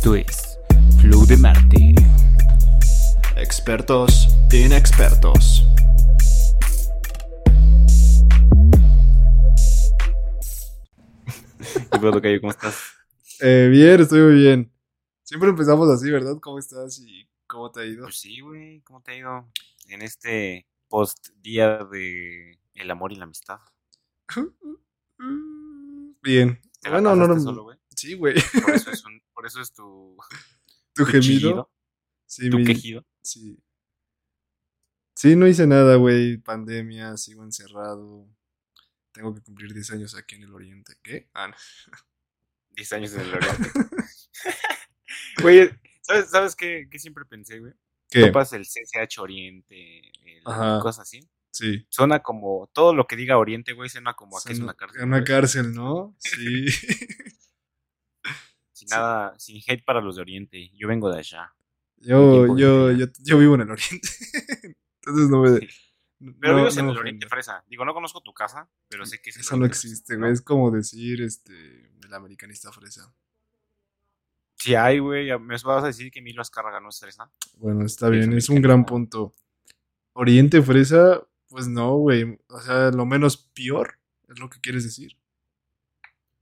Esto es Flow de Marte. Expertos inexpertos. ¿Qué pedo, Cayo? ¿Cómo estás? Eh, bien, estoy muy bien. Siempre empezamos así, ¿verdad? ¿Cómo estás y cómo te ha ido? Pues sí, güey. ¿Cómo te ha ido en este post día de el amor y la amistad? Bien. ¿Te la Bueno, no, no. solo, güey? Sí, güey. Por eso es, un- por eso es tu, ¿Tu tu gemido? chillido, Sí, tu mi- quejido. Sí. Sí, no hice nada, güey. Pandemia, sigo encerrado. Tengo que cumplir 10 años aquí en el Oriente. ¿Qué? Ah, no. 10 años en el oriente. Güey, ¿sabes, ¿sabes qué, qué siempre pensé, güey? ¿Qué? Topas el CCH Oriente, el- cosas así. Sí. Suena como, todo lo que diga Oriente, güey, suena como a que es una cárcel. Una güey. cárcel, ¿no? Sí. Sin nada, sin hate para los de Oriente. Yo vengo de allá. Yo, yo, yo, yo vivo en el Oriente. Entonces no me. Pero no- vives no en el Oriente. Fresa. Digo, no conozco tu casa, pero sé que es el Eso no existe, ¿no? güey. Es como decir, este, el americanista fresa. Sí hay, güey. Me vas a decir que Emilio Azcárraga no es fresa. Bueno, está Sí, bien, es es un gran punto. Oriente fresa, pues no, güey. O sea, lo menos peor es lo que quieres decir.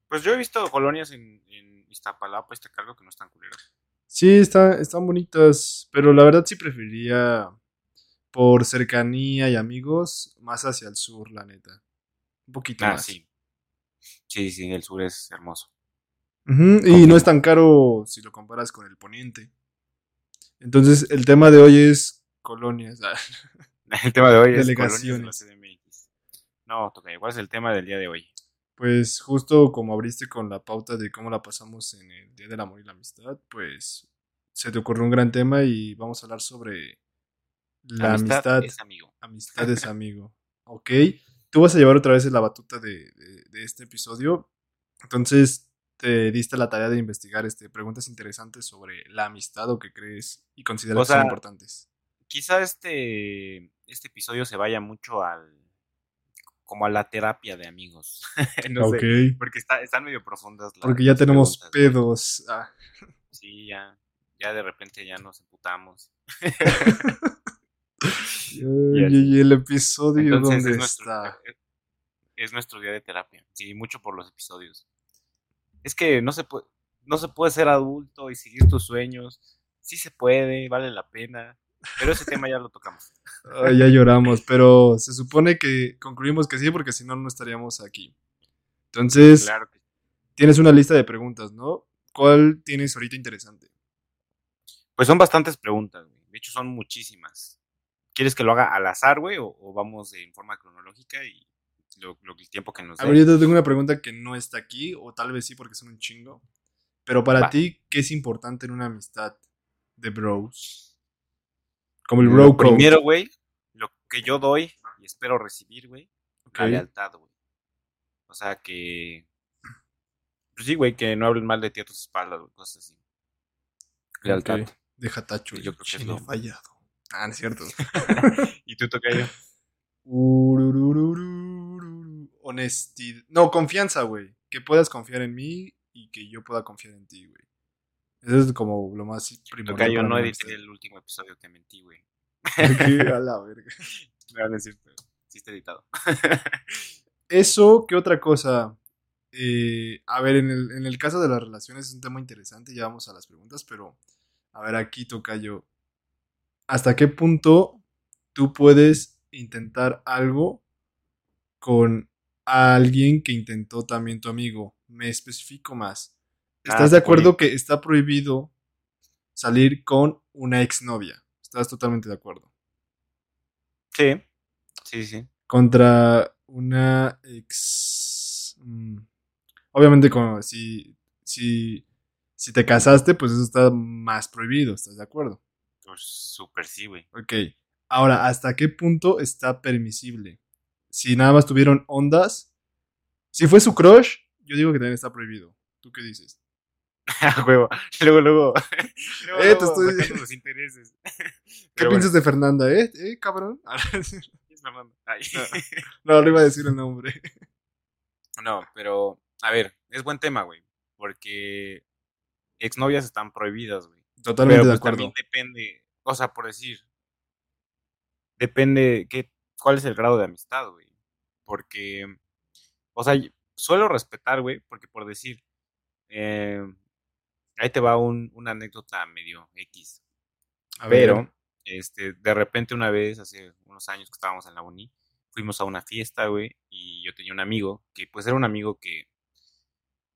Pues yo he visto colonias en, en Iztapalapa, este cargo que no están culeras. Sí, está, están bonitas, pero la verdad sí preferiría, por cercanía y amigos, más hacia el sur, la neta. Un poquito Ah, más. sí. Sí, sí, el sur es hermoso. Y no es tan caro si lo comparas con el poniente. Entonces, el tema de hoy es colonias. El tema de hoy es Delegaciones. colonias de la CDMX. No, toca. ¿Cuál es el tema del día de hoy? Pues justo como abriste con la pauta de cómo la pasamos en el Día del Amor y la Amistad, pues se te ocurrió un gran tema y vamos a hablar sobre la amistad. es amigo. Amistad es amigo. Ok. Tú vas a llevar otra vez la batuta de, de- de este episodio. Entonces, te diste la tarea de investigar este, preguntas interesantes sobre la amistad o que crees y consideras O que son importantes. Quizá este, este episodio se vaya mucho al como a la terapia de amigos. no sé, porque está, están medio profundas las Porque ya las tenemos pedos. Ah, Sí, ya, ya de repente ya nos emputamos. y, y el episodio, Entonces ¿dónde es nuestro, está? es nuestro día de terapia. Sí, mucho por los episodios. Es que no se puede, no se puede ser adulto y seguir tus sueños. Sí se puede, vale la pena. Pero ese tema ya lo tocamos. Ay, ya lloramos, pero se supone que concluimos que sí, porque si no, no estaríamos aquí. Entonces, Claro que tienes una lista de preguntas, ¿no? ¿Cuál tienes ahorita interesante? Pues son bastantes preguntas, güey. De hecho, son muchísimas. ¿Quieres que lo haga al azar, güey? O, o vamos en forma cronológica y lo, lo- el tiempo que nos A ver, yo te tengo una pregunta que no está aquí, o tal vez sí, porque son un chingo. Pero para Va. ti, ¿qué es importante en una amistad de bros? Como el bro code. Primero, güey, lo que yo doy y espero recibir, güey, Ok. la lealtad, güey. O sea, que... Pues sí, güey, que no hablen mal de ti a tus espaldas, güey, cosas así. Lealtad. Deja tacho. Yo creo que es lo- fallado. Ah, no es cierto. ¿Y tú, Tocayo? Urururururu. Honestidad. No, confianza, güey. Que puedas confiar en mí y que yo pueda confiar en ti, güey. Eso es como lo más primordial. Tocayo, para no edité el último episodio, te mentí, güey. Ok, a la verga. No, no es cierto. Sí está editado. Eso, ¿qué otra cosa? Eh, a ver, en el, en el caso de las relaciones es un tema interesante, ya vamos a las preguntas, pero a ver, aquí Tocayo. ¿Hasta qué punto tú puedes intentar algo con alguien que intentó también tu amigo? Me especifico más. ¿Estás Ah, de acuerdo que está prohibido salir con una exnovia? ¿Estás totalmente de acuerdo? Sí. Sí, sí. contra una ex. mm, Obviamente, como si, si, si te casaste, pues eso está más prohibido, ¿estás de acuerdo? Pues súper sí, güey. Ok. Ahora, ¿hasta qué punto está permisible? Si nada más tuvieron ondas. Si fue su crush, yo digo que también está prohibido. ¿Tú qué dices? A huevo. Luego, luego. luego, Eh, te luego estoy- sacando los intereses. ¿Qué piensas de Fernanda, eh? ¿Eh, cabrón? es. Ay. no, no iba a decir el nombre. No, pero, a ver, es buen tema, güey. Porque exnovias están prohibidas, güey. Totalmente Pero de pues también acuerdo. depende, o sea, por decir, depende qué, cuál es el grado de amistad, güey. Porque, o sea, suelo respetar, güey, porque por decir, eh, ahí te va un, una anécdota medio X. A ver, Pero, este, de repente una vez, hace unos años que estábamos en la uni, fuimos a una fiesta, güey, y yo tenía un amigo, que pues era un amigo que,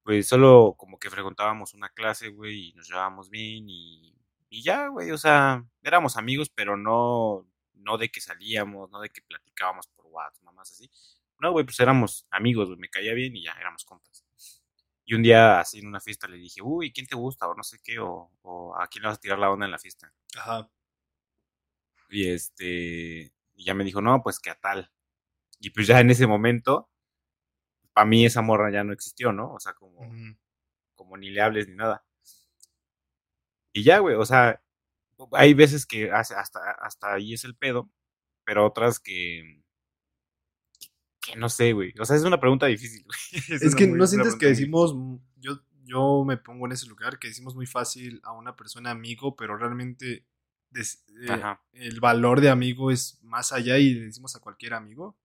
pues solo como que frecuentábamos una clase, güey, y nos llevábamos bien, y, y ya, güey, o sea, éramos amigos, pero no, no de que salíamos, no de que platicábamos por WhatsApp, mamás así. No, güey, pues éramos amigos, güey, me caía bien y ya, éramos compas. Y un día, así en una fiesta, le dije, uy, ¿quién te gusta? O no sé qué, o, o a quién le vas a tirar la onda en la fiesta. Ajá. Y este, y ya me dijo, no, pues que a tal. Y pues ya en ese momento, para mí esa morra ya no existió, ¿no? O sea, como, como ni le hables ni nada. Y ya, güey, o sea, hay veces que hasta, hasta ahí es el pedo, pero otras que, que no sé, güey. O sea, es una pregunta difícil, güey. Es que muy- no sientes que decimos, mm, yo, yo me pongo en ese lugar, que decimos muy fácil a una persona amigo, pero realmente des- eh, el valor de amigo es más allá y le decimos a cualquier amigo.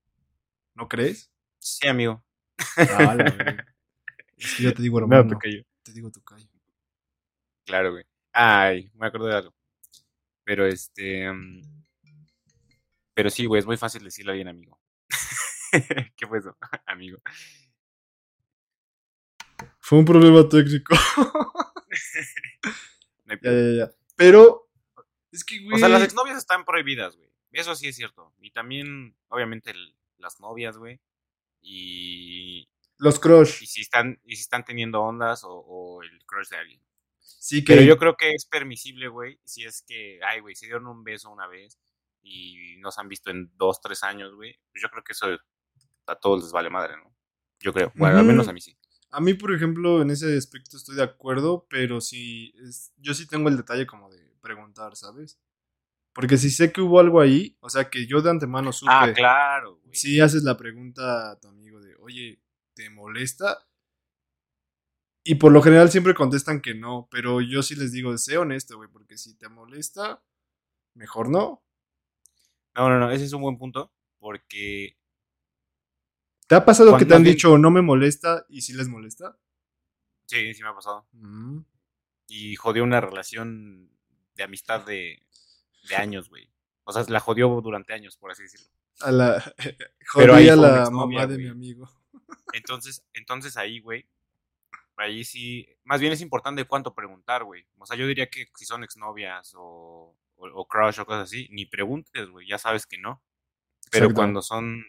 ¿No crees? Sí, amigo. Ah, es que yo te digo, No, hermano. tocayo. te digo tu callo. Claro, güey. Ay, me acuerdo de algo. Pero este. mm, Pero sí, güey, es muy fácil decirle a alguien amigo. ¿Qué fue eso? amigo. Fue un problema técnico. Ya, ya, ya. Pero, es que, güey. O sea, las exnovias están prohibidas, güey. Eso sí es cierto. Y también, obviamente, el- las novias, güey. Y, Los crush. y si están y si están teniendo ondas o, o el crush de alguien. Sí, que. Pero yo creo que es permisible, güey, si es que, ay, güey, se dieron un beso una vez y no se han visto en dos, tres años, güey. Pues yo creo que eso a todos les vale madre, ¿no? Yo creo. Bueno, al menos a mí sí. A mí, por ejemplo, en ese aspecto estoy de acuerdo, pero sí, es, yo sí tengo el detalle como de preguntar, ¿sabes? Porque si sé que hubo algo ahí, o sea, que yo de antemano supe, Ah, claro, güey. si haces la pregunta a tu amigo de, oye, ¿te molesta? Y por lo general siempre contestan que no, pero yo sí les digo, sé honesto, güey, porque si te molesta, mejor no. No, no, no, ese es un buen punto porque ¿Te ha pasado que te han alguien- dicho no me molesta y si les molesta? sí, sí me ha pasado. Mm. Y jodió una relación de amistad de, de años, güey. O sea, la jodió durante años, por así decirlo. A la... Pero ahí a la mamá de mi amigo. Entonces, entonces ahí, güey, ahí sí, más bien es importante cuánto preguntar, güey. O sea, yo diría que si son exnovias o, o, o crush o cosas así, ni preguntes, güey, ya sabes que no. Pero Exacto. cuando son,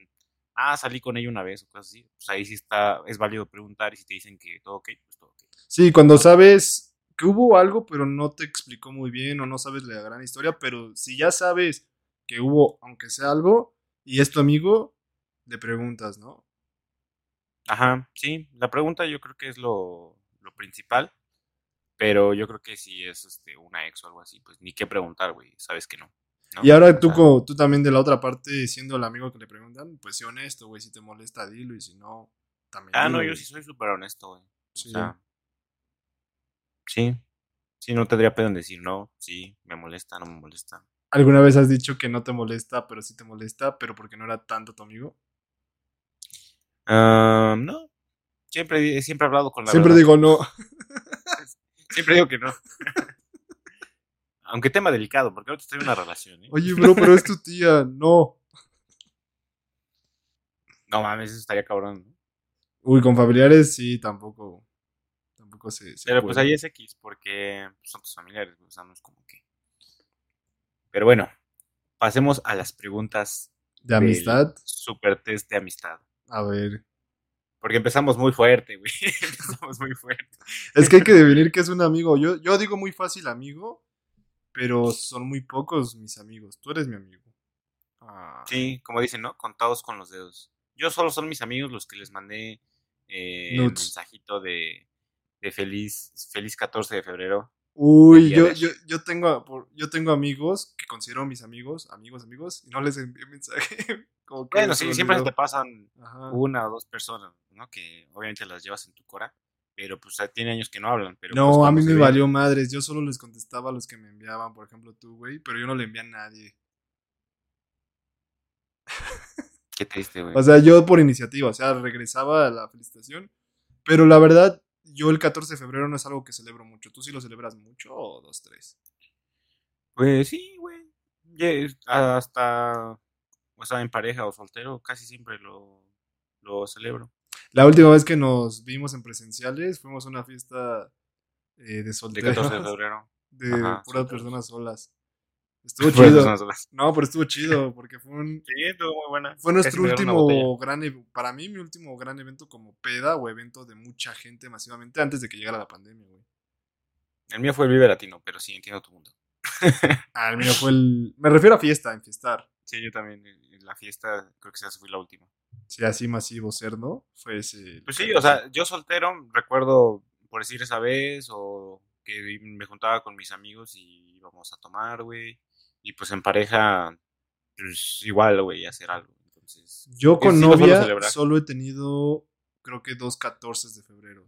ah, salí con ella una vez o cosas así, pues ahí sí está, es válido preguntar y si te dicen que todo ok, pues todo ok. Sí, cuando sabes que hubo algo, pero no te explicó muy bien o no sabes la gran historia, pero si ya sabes que hubo, aunque sea algo, y es tu amigo, le preguntas, ¿no? Ajá, sí, la pregunta yo creo que es lo, lo principal, pero yo creo que si es este, una ex o algo así, pues ni qué preguntar, güey, sabes que no. ¿No? Y ahora tú, sea, co- tú también de la otra parte, siendo el amigo que le preguntan, pues sé honesto, güey, si te molesta, dilo, y si no, también Ah, no, yo sí soy súper honesto, güey. O Sí. sea, sí, sí, no tendría pedo en decir no, sí, me molesta, no me molesta. ¿Alguna vez has dicho que no te molesta, pero sí te molesta, pero porque no era tanto tu amigo? Ah, no, siempre, siempre he hablado con la Siempre verdad. digo no. Siempre digo que no. Aunque tema delicado, porque ahorita estoy en una relación, ¿eh? Oye, bro, pero es tu tía, no. No mames, eso estaría cabrón. ¿no? Uy, con familiares sí, tampoco. Tampoco se. se Pero pues ahí es X, porque son tus familiares, güey, o sea, no es como que. Pero bueno, pasemos a las preguntas ¿De amistad? super test de amistad. A ver. Porque empezamos muy fuerte, güey. empezamos muy fuerte. Es que hay que definir que es un amigo. Yo, yo digo muy fácil amigo, pero son muy pocos mis amigos. Tú eres mi amigo. Ah, Sí, como dicen, ¿no? Contados con los dedos. Yo solo son mis amigos los que les mandé eh, el Nudes. mensajito de, de feliz, feliz 14 de febrero. Uy, yo, yo, yo, tengo, por- yo tengo amigos que considero mis amigos, amigos, amigos, y no les envié mensaje. Como que Bueno, sí, siempre te pasan Ajá. una o dos personas, ¿no? Que obviamente las llevas en tu cora. Pero pues tiene años que no hablan. Pero, no, pues, a mí me ven- valió madres. Yo solo les contestaba a los que me enviaban, por ejemplo tú, güey. Pero yo no le envié a nadie. Qué triste, güey. O sea, yo por iniciativa, o sea, regresaba a la felicitación. Pero la verdad, yo el 14 de febrero no es algo que celebro mucho. ¿Tú sí lo celebras mucho o dos, tres? Pues sí, güey. Hasta, o sea, en pareja o soltero, casi siempre lo, lo celebro. La última vez que nos vimos en presenciales, fuimos a una fiesta eh, de De solteros. 14 de febrero. de Ajá, puras personas solas. Estuvo chido. No, pero estuvo chido porque fue un, Sí, estuvo muy buena. fue nuestro último gran ev- para mí mi último gran evento como peda o evento de mucha gente masivamente antes de que llegara la pandemia, güey. El mío fue el Vive Latino, pero sí, entiendo tu mundo. Ah, el mío fue el me refiero a fiesta, en fiestar. Sí, yo también. En la fiesta, creo que esa fue la última. Sí, así masivo ser, ¿no? Fue ese. Pues sí, o sea, yo soltero, recuerdo por decir esa vez, o que me juntaba con mis amigos y íbamos a tomar, güey. Y pues en pareja, pues igual, güey, hacer algo. Entonces, Yo con sí novia solo he tenido, creo que dos 14 de febrero.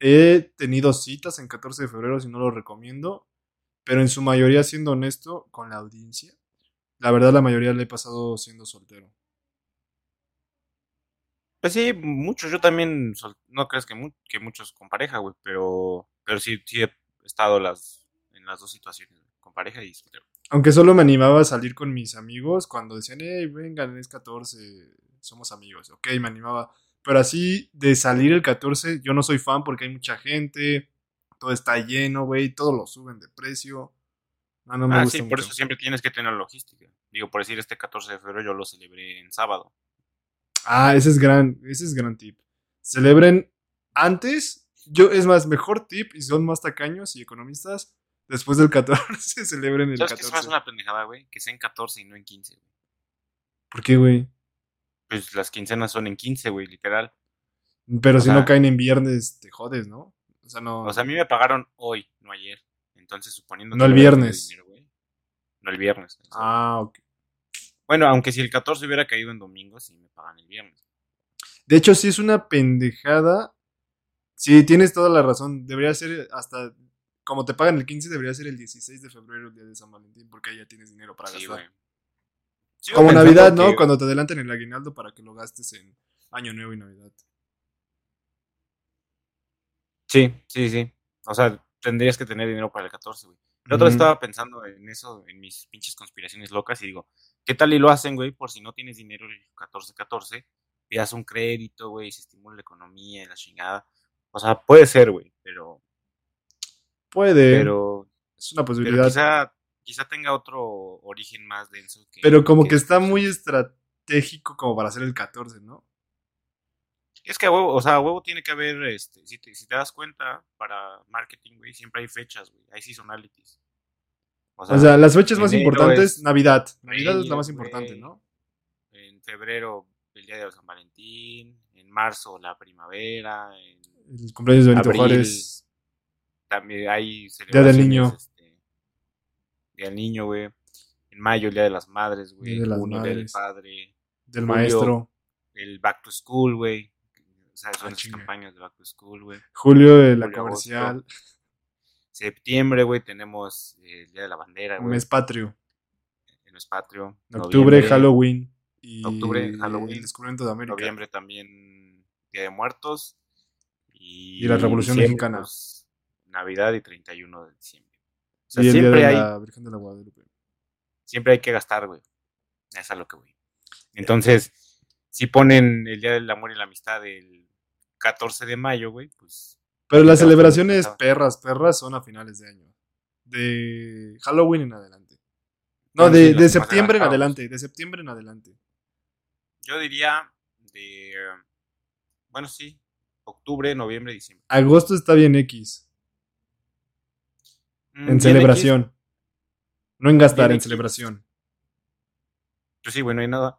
He tenido citas en 14 de febrero, si no lo recomiendo, pero en su mayoría, siendo honesto con la audiencia, la verdad la mayoría le he pasado siendo soltero. Pues sí, muchos, yo también, no crees que, mu- que muchos con pareja, güey, pero, pero sí, sí he estado las, en las dos situaciones, con pareja y soltero. Aunque solo me animaba a salir con mis amigos cuando decían, hey, vengan, es 14, somos amigos. Ok, me animaba. Pero así de salir el 14, yo no soy fan porque hay mucha gente, todo está lleno, güey, todo lo suben de precio. No, no me ah, gusta sí, por eso siempre tienes que tener logística. Digo, por decir, este 14 de febrero yo lo celebré en sábado. Ah, ese es gran, ese es gran tip. Celebren antes, yo, es más, mejor tip, y son más tacaños y economistas, después del 14, celebren el ¿Sabes qué se me 14. hace una pendejada, güey? Que sea en 14 y no en 15, güey. ¿Por qué, güey? Pues las quincenas son en 15, güey, literal. Pero O si no caen en viernes, te jodes, ¿no? O sea, no. O sea, a mí me pagaron hoy, no ayer. Entonces, suponiendo No que el viernes. dinero. No el viernes. o sea. Ah, ok. Bueno, aunque si el 14 hubiera caído en domingo, sí me pagan el viernes. De hecho, sí es una pendejada. Sí, tienes toda la razón. Debería ser hasta. Como te pagan el 15, debería ser el 16 de febrero, el día de San Valentín, porque ahí ya tienes dinero para Sí, gastar. güey. Sigo Como Navidad, ¿no? que- Cuando te adelantan el aguinaldo para que lo gastes en Año Nuevo y Navidad. Sí, sí, sí. O sea, tendrías que tener dinero para el 14, güey. La otra vez Ujú. estaba pensando en eso, en mis pinches conspiraciones locas, y digo, ¿qué tal y lo hacen, güey? Por si no tienes dinero el 14-14, pidas un crédito, güey, y se estimula la economía y la chingada. O sea, puede ser, güey, pero, Puede. pero, es una pero posibilidad. quizá, quizá tenga otro origen más denso. Que, Pero como que está muy estratégico como para hacer el 14, ¿no? Es que a huevo, o sea, a huevo tiene que haber, este, si te, si te das cuenta, para marketing, güey, siempre hay fechas, güey, hay seasonalities. O sea, las fechas más importantes, es Navidad. Navidad es la más importante. ¿no? En febrero, el día de San Valentín. En marzo, la primavera. En El cumpleaños de Benito Abril, Juárez. también hay Día del. Niño. Este, día del niño, güey. En mayo, el día de las madres, güey. Día de las día del padre. Del Julio. maestro. El back to school, güey. O sea, son Ah, chinga. campañas de back to school, güey. Julio de la Julio, comercial. Septiembre, güey, tenemos eh, el día de la bandera, güey. Mes patrio. El mes patrio. En octubre, Halloween. Y Octubre, Halloween. el descubrimiento de América. Noviembre también Día de Muertos. Y, Y la Revolución Mexicana. pues, Navidad y 31 de diciembre. O sea, y el día siempre de hay, la Virgen de la Guadalupe. siempre hay que gastar, güey. Es a lo que voy. Entonces, si ponen el Día del Amor y la Amistad el 14 de mayo, güey, pues Pero las celebraciones perras, perras son a finales de año. De Halloween en adelante. No, Bueno, sí, de, septiembre en adelante. De septiembre en adelante. yo diría de. Bueno, sí. Octubre, noviembre, diciembre. Agosto está bien X. Mm, En bien celebración. No en gastar, Bien en X. celebración. Pues sí, güey, no hay nada.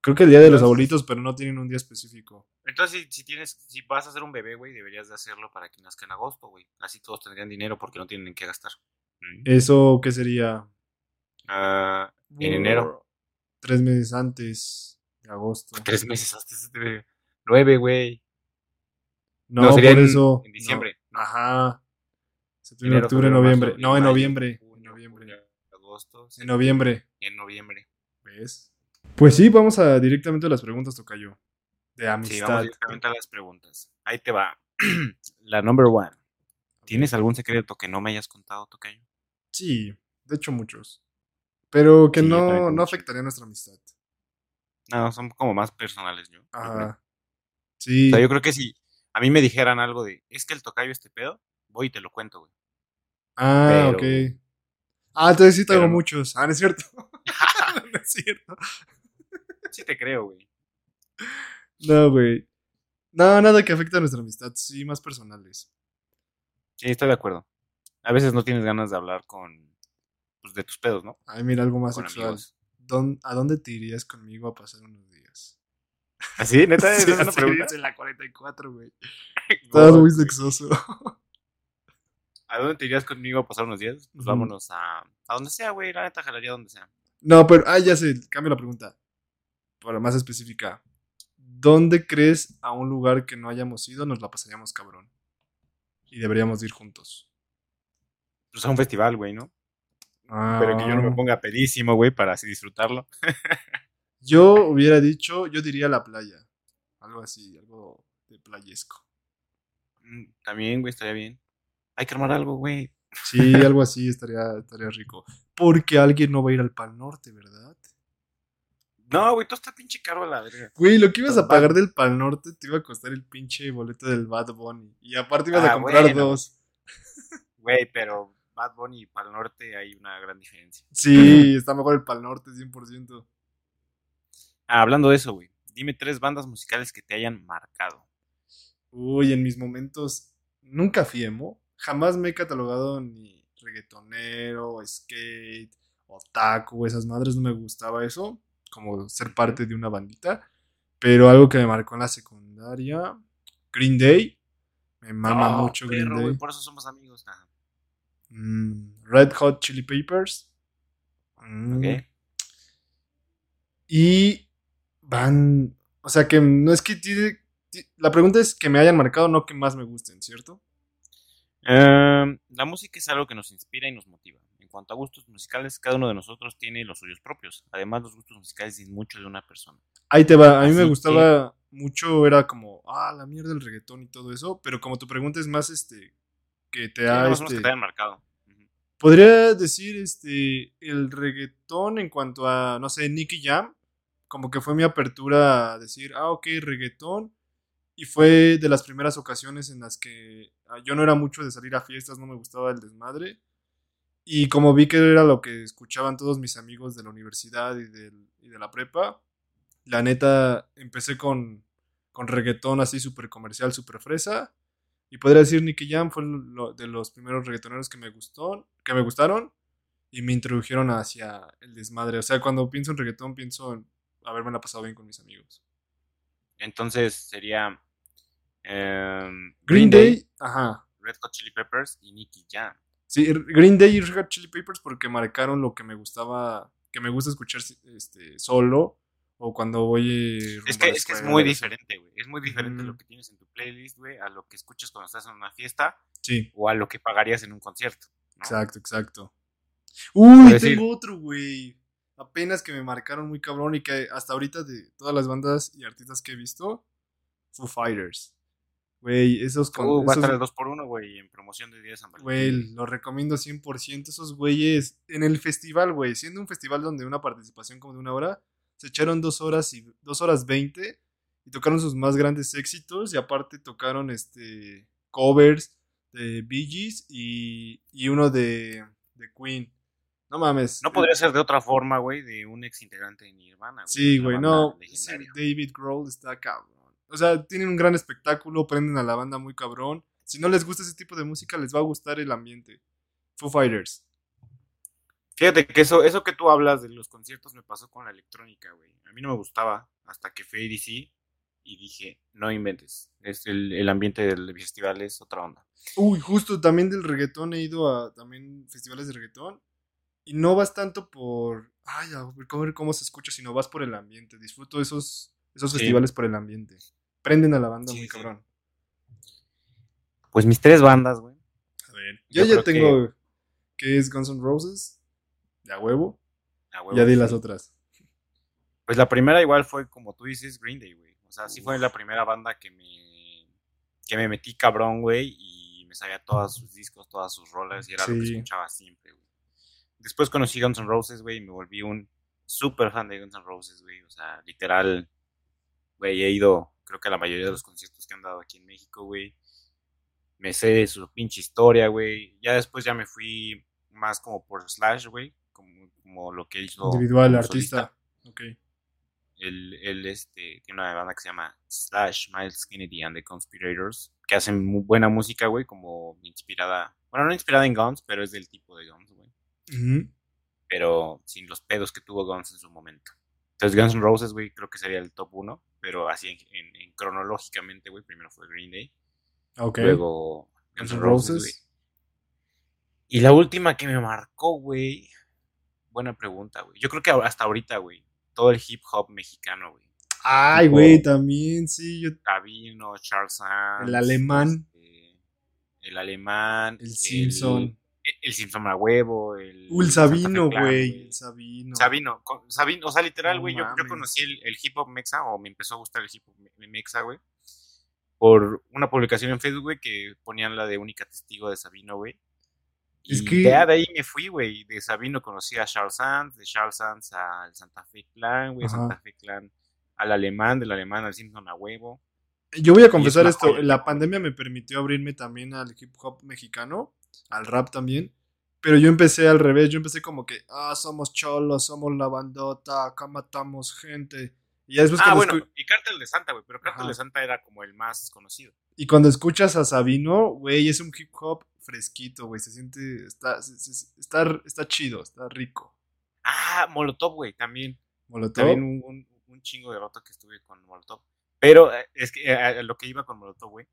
Creo que el día de los abuelitos, pero no tienen un día específico. Entonces, si, si tienes, si vas a hacer un bebé, güey, deberías de hacerlo para que nazca en agosto, güey. Así todos tendrían dinero porque no tienen en qué gastar. Mm. ¿Eso qué sería? Ah, en enero. Tres meses antes de agosto. Tres meses hasta este nueve, güey. No, No, sería por en- eso. en diciembre. no. Ajá. Septiembre, Enero, octubre, febrero, noviembre. marzo, no, en noviembre. En junio, noviembre. julio, agosto, En noviembre. en noviembre. ¿Ves? Pues sí, vamos a directamente a las preguntas, Tocayo. De Sí, amistad. vamos directamente a las preguntas. Ahí te va. La number one. ¿Tienes algún secreto que no me hayas contado, Tocayo? Sí, de hecho muchos. Pero que Sí, no, no afectaría nuestra amistad. No, son como más personales, yo. Ajá. Sí. O sea, yo creo que si a mí me dijeran algo de, es que el tocayo este pedo, voy y te lo cuento, güey. Ah, pero- ok. Ah, entonces sí tengo pero muchos. Ah, no es cierto. no es cierto. Sí te creo, güey. No, güey. No, nada que afecte a nuestra amistad. Sí, más personales. Sí, estoy de acuerdo. A veces no tienes ganas de hablar con, pues, de tus pedos, ¿no? Ay, mira, algo más Con sexual. amigos. ¿Dón- ¿A dónde te irías conmigo a pasar unos días? ¿Así? ¿Neta? Sí, ¿Esa es una así pregunta? dice la 44, güey. Estás muy sexoso. ¿A dónde te irías conmigo a pasar unos días? Pues vámonos a... A donde sea, güey. La neta jalaría donde sea. No, pero, ah, ya sé, cambio la pregunta. Para más específica. ¿Dónde crees a un lugar que no hayamos ido nos la pasaríamos cabrón? Y deberíamos ir juntos. Pues a un festival, güey, ¿no? Pero que yo no me Ah, ponga pedísimo, güey, para así disfrutarlo. Yo hubiera dicho, yo diría la playa. Algo así, algo de playesco. Mm, También, güey, estaría bien. Hay que armar algo, güey. Sí, algo así estaría, estaría rico. Porque alguien no va a ir al Pal Norte, ¿verdad? No, güey, todo está pinche caro a la verga. Güey, lo que ibas a pagar del Pal Norte te iba a costar el pinche boleto del Bad Bunny. Y aparte ibas a Ah, comprar bueno. dos. Güey, pero Bad Bunny y Pal Norte hay una gran diferencia. Sí, está mejor el Pal Norte, 100%. Ah, hablando de eso, güey. Dime tres bandas musicales que te hayan marcado. Uy, en mis momentos nunca fui emo. Jamás me he catalogado ni reggaetonero, skate, otaku, esas madres. No me gustaba eso, como ser parte de una bandita. Pero algo que me marcó en la secundaria, Green Day. Me mama No, mucho Green Day. por eso somos amigos. Mm, Red Hot Chili Peppers. Mm, Ok. Y van, o sea que no es que tiene, ti- la pregunta es que me hayan marcado, no que más me gusten, ¿cierto? Em, la música es algo que nos inspira y nos motiva. En cuanto a gustos musicales, cada uno de nosotros tiene los suyos propios. Además, los gustos musicales dicen mucho de una persona. Ahí te va, a mí me gustaba mucho, era como, ah, la mierda del reggaetón y todo eso, pero como tu pregunta es más, este, que te Sí, ha, unos este, que te hayan marcado. Podría decir, este, el reggaetón en cuanto a, no sé, Nicky Jam, como que fue mi apertura a decir, ah, ok, reggaetón, y fue de las primeras ocasiones en las que ah, yo no era mucho de salir a fiestas, no me gustaba el desmadre, y como vi que era lo que escuchaban todos mis amigos de la universidad y, del- y de la prepa, la neta, empecé con, con reggaetón así súper comercial, súper fresa. Y podría decir Nicky Jam fue lo- de los primeros reggaetoneros que me gustó, que me gustaron y me introdujeron hacia el desmadre. O sea, cuando pienso en reggaetón, pienso en haberme la pasado bien con mis amigos. Entonces sería em, Green Day, ajá. Red Hot Chili Peppers y Nicky Jam. Sí, Green Day y Red Hot Chili Peppers porque marcaron lo que me gustaba, que me gusta escuchar este, solo o cuando voy eh, Es que, es que es escuela, muy diferente, güey. Es muy diferente Ujú. lo que tienes en tu playlist, güey, a lo que escuchas cuando estás en una fiesta Sí, o a lo que pagarías en un concierto. ¿no? exacto, exacto. Uy, tengo otro, güey. Apenas que me marcaron muy cabrón y que hasta ahorita de todas las bandas y artistas que he visto, Foo Fighters. Güey, esos con Uh, va a estar el 2x1, güey, en promoción de 10 San Valentín. Güey, lo recomiendo 100%. Esos güeyes en el festival, güey, siendo un festival donde una participación como de una hora, se echaron dos horas y dos horas veinte y tocaron sus más grandes éxitos y aparte tocaron este covers de Bee Gees y, y uno de, de Queen. No mames. No podría ser de otra forma, güey, de un ex integrante de Nirvana. Sí, güey, no. legendaria. David Grohl está cabrón. O sea, tienen un gran espectáculo, prenden a la banda muy cabrón. Si no les gusta ese tipo de música, les va a gustar el ambiente. Foo Fighters. Fíjate que eso, eso que tú hablas de los conciertos me pasó con la electrónica, güey. A mí no me gustaba hasta que fui a EDC y dije, no inventes. Es el, el ambiente del festival es otra onda. Uy, justo también del reggaetón he ido a también festivales de reggaetón. Y no vas tanto por, ay, a ver cómo, cómo se escucha, sino vas por el ambiente. Disfruto esos, esos Sí. festivales por el ambiente. Prenden a la banda Sí, muy sí. cabrón. Pues mis tres bandas, güey. A ver. Yo, Yo ya que- tengo. ¿Qué es Guns N' Roses? De a huevo. a huevo. Ya di las otras. Pues la primera igual fue, como tú dices, Green Day, güey. O sea, sí fue la primera banda que me, que me metí cabrón, güey, y me sabía todos sus discos, todas sus rolas, y era lo que Sí. escuchaba siempre, güey. Después conocí Guns N' Roses, güey, y me volví un súper fan de Guns N' Roses, güey. O sea, literal, güey, he ido, creo que la mayoría de los conciertos que han dado aquí en México, güey. Me sé su pinche historia, güey. Ya después ya me fui más como por Slash, güey, como, como lo que hizo Individual, artista. Ok. él, él, este, tiene una banda que se llama Slash, Miles Kennedy and the Conspirators, que hacen muy buena música, güey, como inspirada, bueno, no inspirada en Guns, pero es del tipo de Guns, güey, pero sin los pedos que tuvo Guns en su momento. Entonces Guns N' Roses, güey, creo que sería el top uno, pero así en, en- en cronológicamente, güey, primero fue Green Day, Ok. luego Guns N' Roses. Y la última que me marcó, güey, buena pregunta, güey. Yo creo que hasta ahorita, güey, todo el hip hop mexicano, güey. Ay, güey, también, sí. Yo... Gavino, Charles Sands. El alemán. este, el alemán. El Simpson. El, el Simpson a huevo. El el Sabino, güey. El Sabino. Sabino, o sea, literal, No güey, yo, yo conocí el, el hip hop mexa, o me empezó a gustar el hip hop me- mexa, güey, por una publicación en Facebook, güey, que ponían la de única testigo de Sabino, güey. Es que- ya de ahí me fui, güey, de Sabino conocí a Charles Sands, de Charles Sands al Santa Fe Clan, güey. Santa Fe Clan al alemán, del alemán al Simpson a huevo. Yo voy a confesar esto, joya, la pandemia me permitió abrirme también al hip hop mexicano, al rap también, pero yo empecé al revés, yo empecé como que, ah, somos cholos, somos la bandota, acá matamos gente. Y ya después ah, bueno, escu- y Cártel de Santa, güey, pero Cártel Ajá. de Santa era como el más conocido. y cuando escuchas a Sabino, güey, es un hip hop fresquito, güey, se siente, está, se- se- está, está chido, está rico. Ah, Molotov, güey, también. Molotov. También un, un- un chingo de rato que estuve con Molotov. Pero eh, es que eh, lo que iba con Molotov, güey,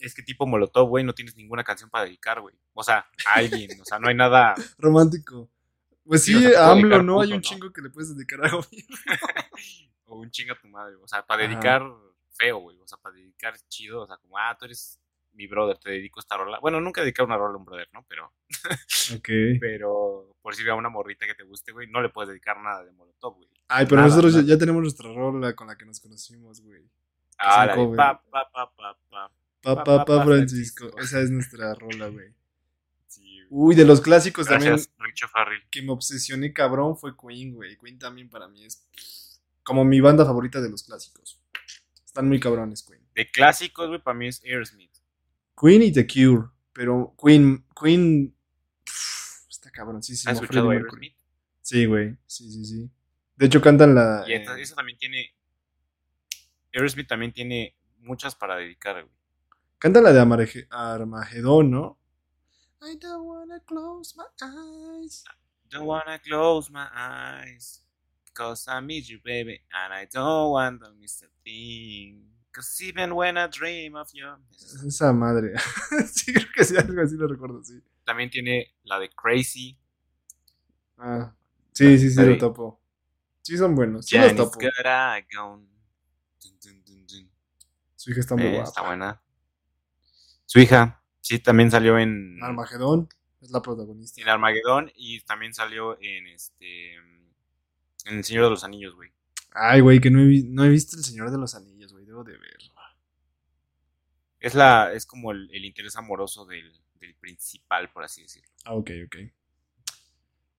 es que tipo Molotov, güey, no tienes ninguna canción para dedicar, güey. O sea, a alguien, o sea, no hay nada. Romántico. Pues Sí, sí, o sea, te a AMLO, dedicar ¿no? Hay un ¿no? chingo que le puedes dedicar a algo bien. o un chinga tu madre, o sea, para Ajá. dedicar feo, güey. O sea, para dedicar chido, o sea, como, ah, tú eres mi brother, te dedico esta rola. Bueno, nunca he dedicado una rola a un brother, ¿no? Pero, Ok. pero por si vea una morrita que te guste, güey, no le puedes dedicar nada de Molotov, güey. Ay, pero Nada, nosotros ya- nada. ya tenemos nuestra rola con la que nos conocimos, güey. Ah, la de pa, pa, pa, pa, pa. Pa, Pa, pa, Francisco. Francisco. Esa es nuestra rola, güey. Sí. Uy, de los clásicos también Gracias, Richo Farrell. que me obsesioné cabrón fue Queen, güey. Queen también para mí es como mi banda favorita de los clásicos. Están muy cabrones, Queen. De clásicos, güey, para mí es Aerosmith. Queen y The Cure, pero Queen, Queen pff, está cabroncísimo. ¿Has Freddie escuchado Mercury. Aerosmith? Sí, güey. Sí, sí, sí. De hecho cantan la Y esta- eh, esa también tiene. Aerosmith también tiene muchas para dedicar, güey. Cantan la de Armagedón, ¿no? I don't wanna close my eyes. Don't wanna close my eyes. Cause I miss you, baby. And I don't want to miss a thing. Cause even when I dream of you. Esa madre. sí, creo que sí, algo así lo recuerdo, sí. También tiene la de Crazy. Ah, sí, sí, sí, lo topo. Sí, son buenos. Sí, los topo. Garagon. Dun, dun, dun, dun. Su hija está muy Eh, guapa. está buena. Su hija, sí, también salió en, Armagedón es la protagonista. en Armagedón y también salió en este. En El Señor de los Anillos, güey. Ay, güey, que no he, vi- no he visto El Señor de los Anillos, güey. Debo de verlo. Es la, es como el, el interés amoroso del, del principal, por así decirlo. Ah, ok, ok.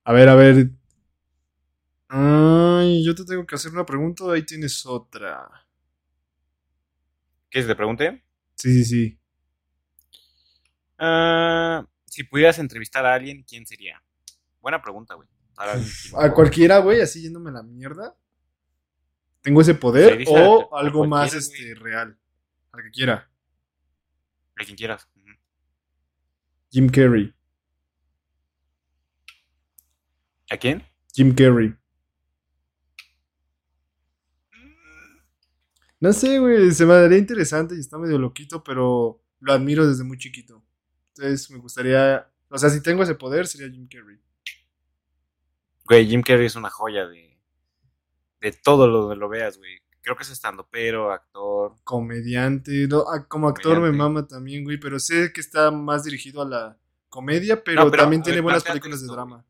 A ver, a ver. Ay, yo te tengo que hacer una pregunta. Ahí tienes otra. ¿Qué es? ¿Te pregunté? Sí, sí, sí. Ah, si pudieras entrevistar a alguien, ¿quién sería? Buena pregunta, güey. A cualquiera, güey, así yéndome a la mierda. ¿Tengo ese poder a- o a algo más este, real? Al que quiera. A quien quieras. Jim Carrey. ¿A quién? Jim Carrey. No sé, güey, se me daría interesante y está medio loquito, pero lo admiro desde muy chiquito. Entonces me gustaría, o sea, si tengo ese poder sería Jim Carrey. Güey, Jim Carrey es una joya de, de todo lo de lo veas, güey. Creo que es estando pero, actor. Comediante. no, como actor me mama también, güey. Pero sé que está más dirigido a la comedia, pero, No, pero, también tiene ver, buenas películas de drama.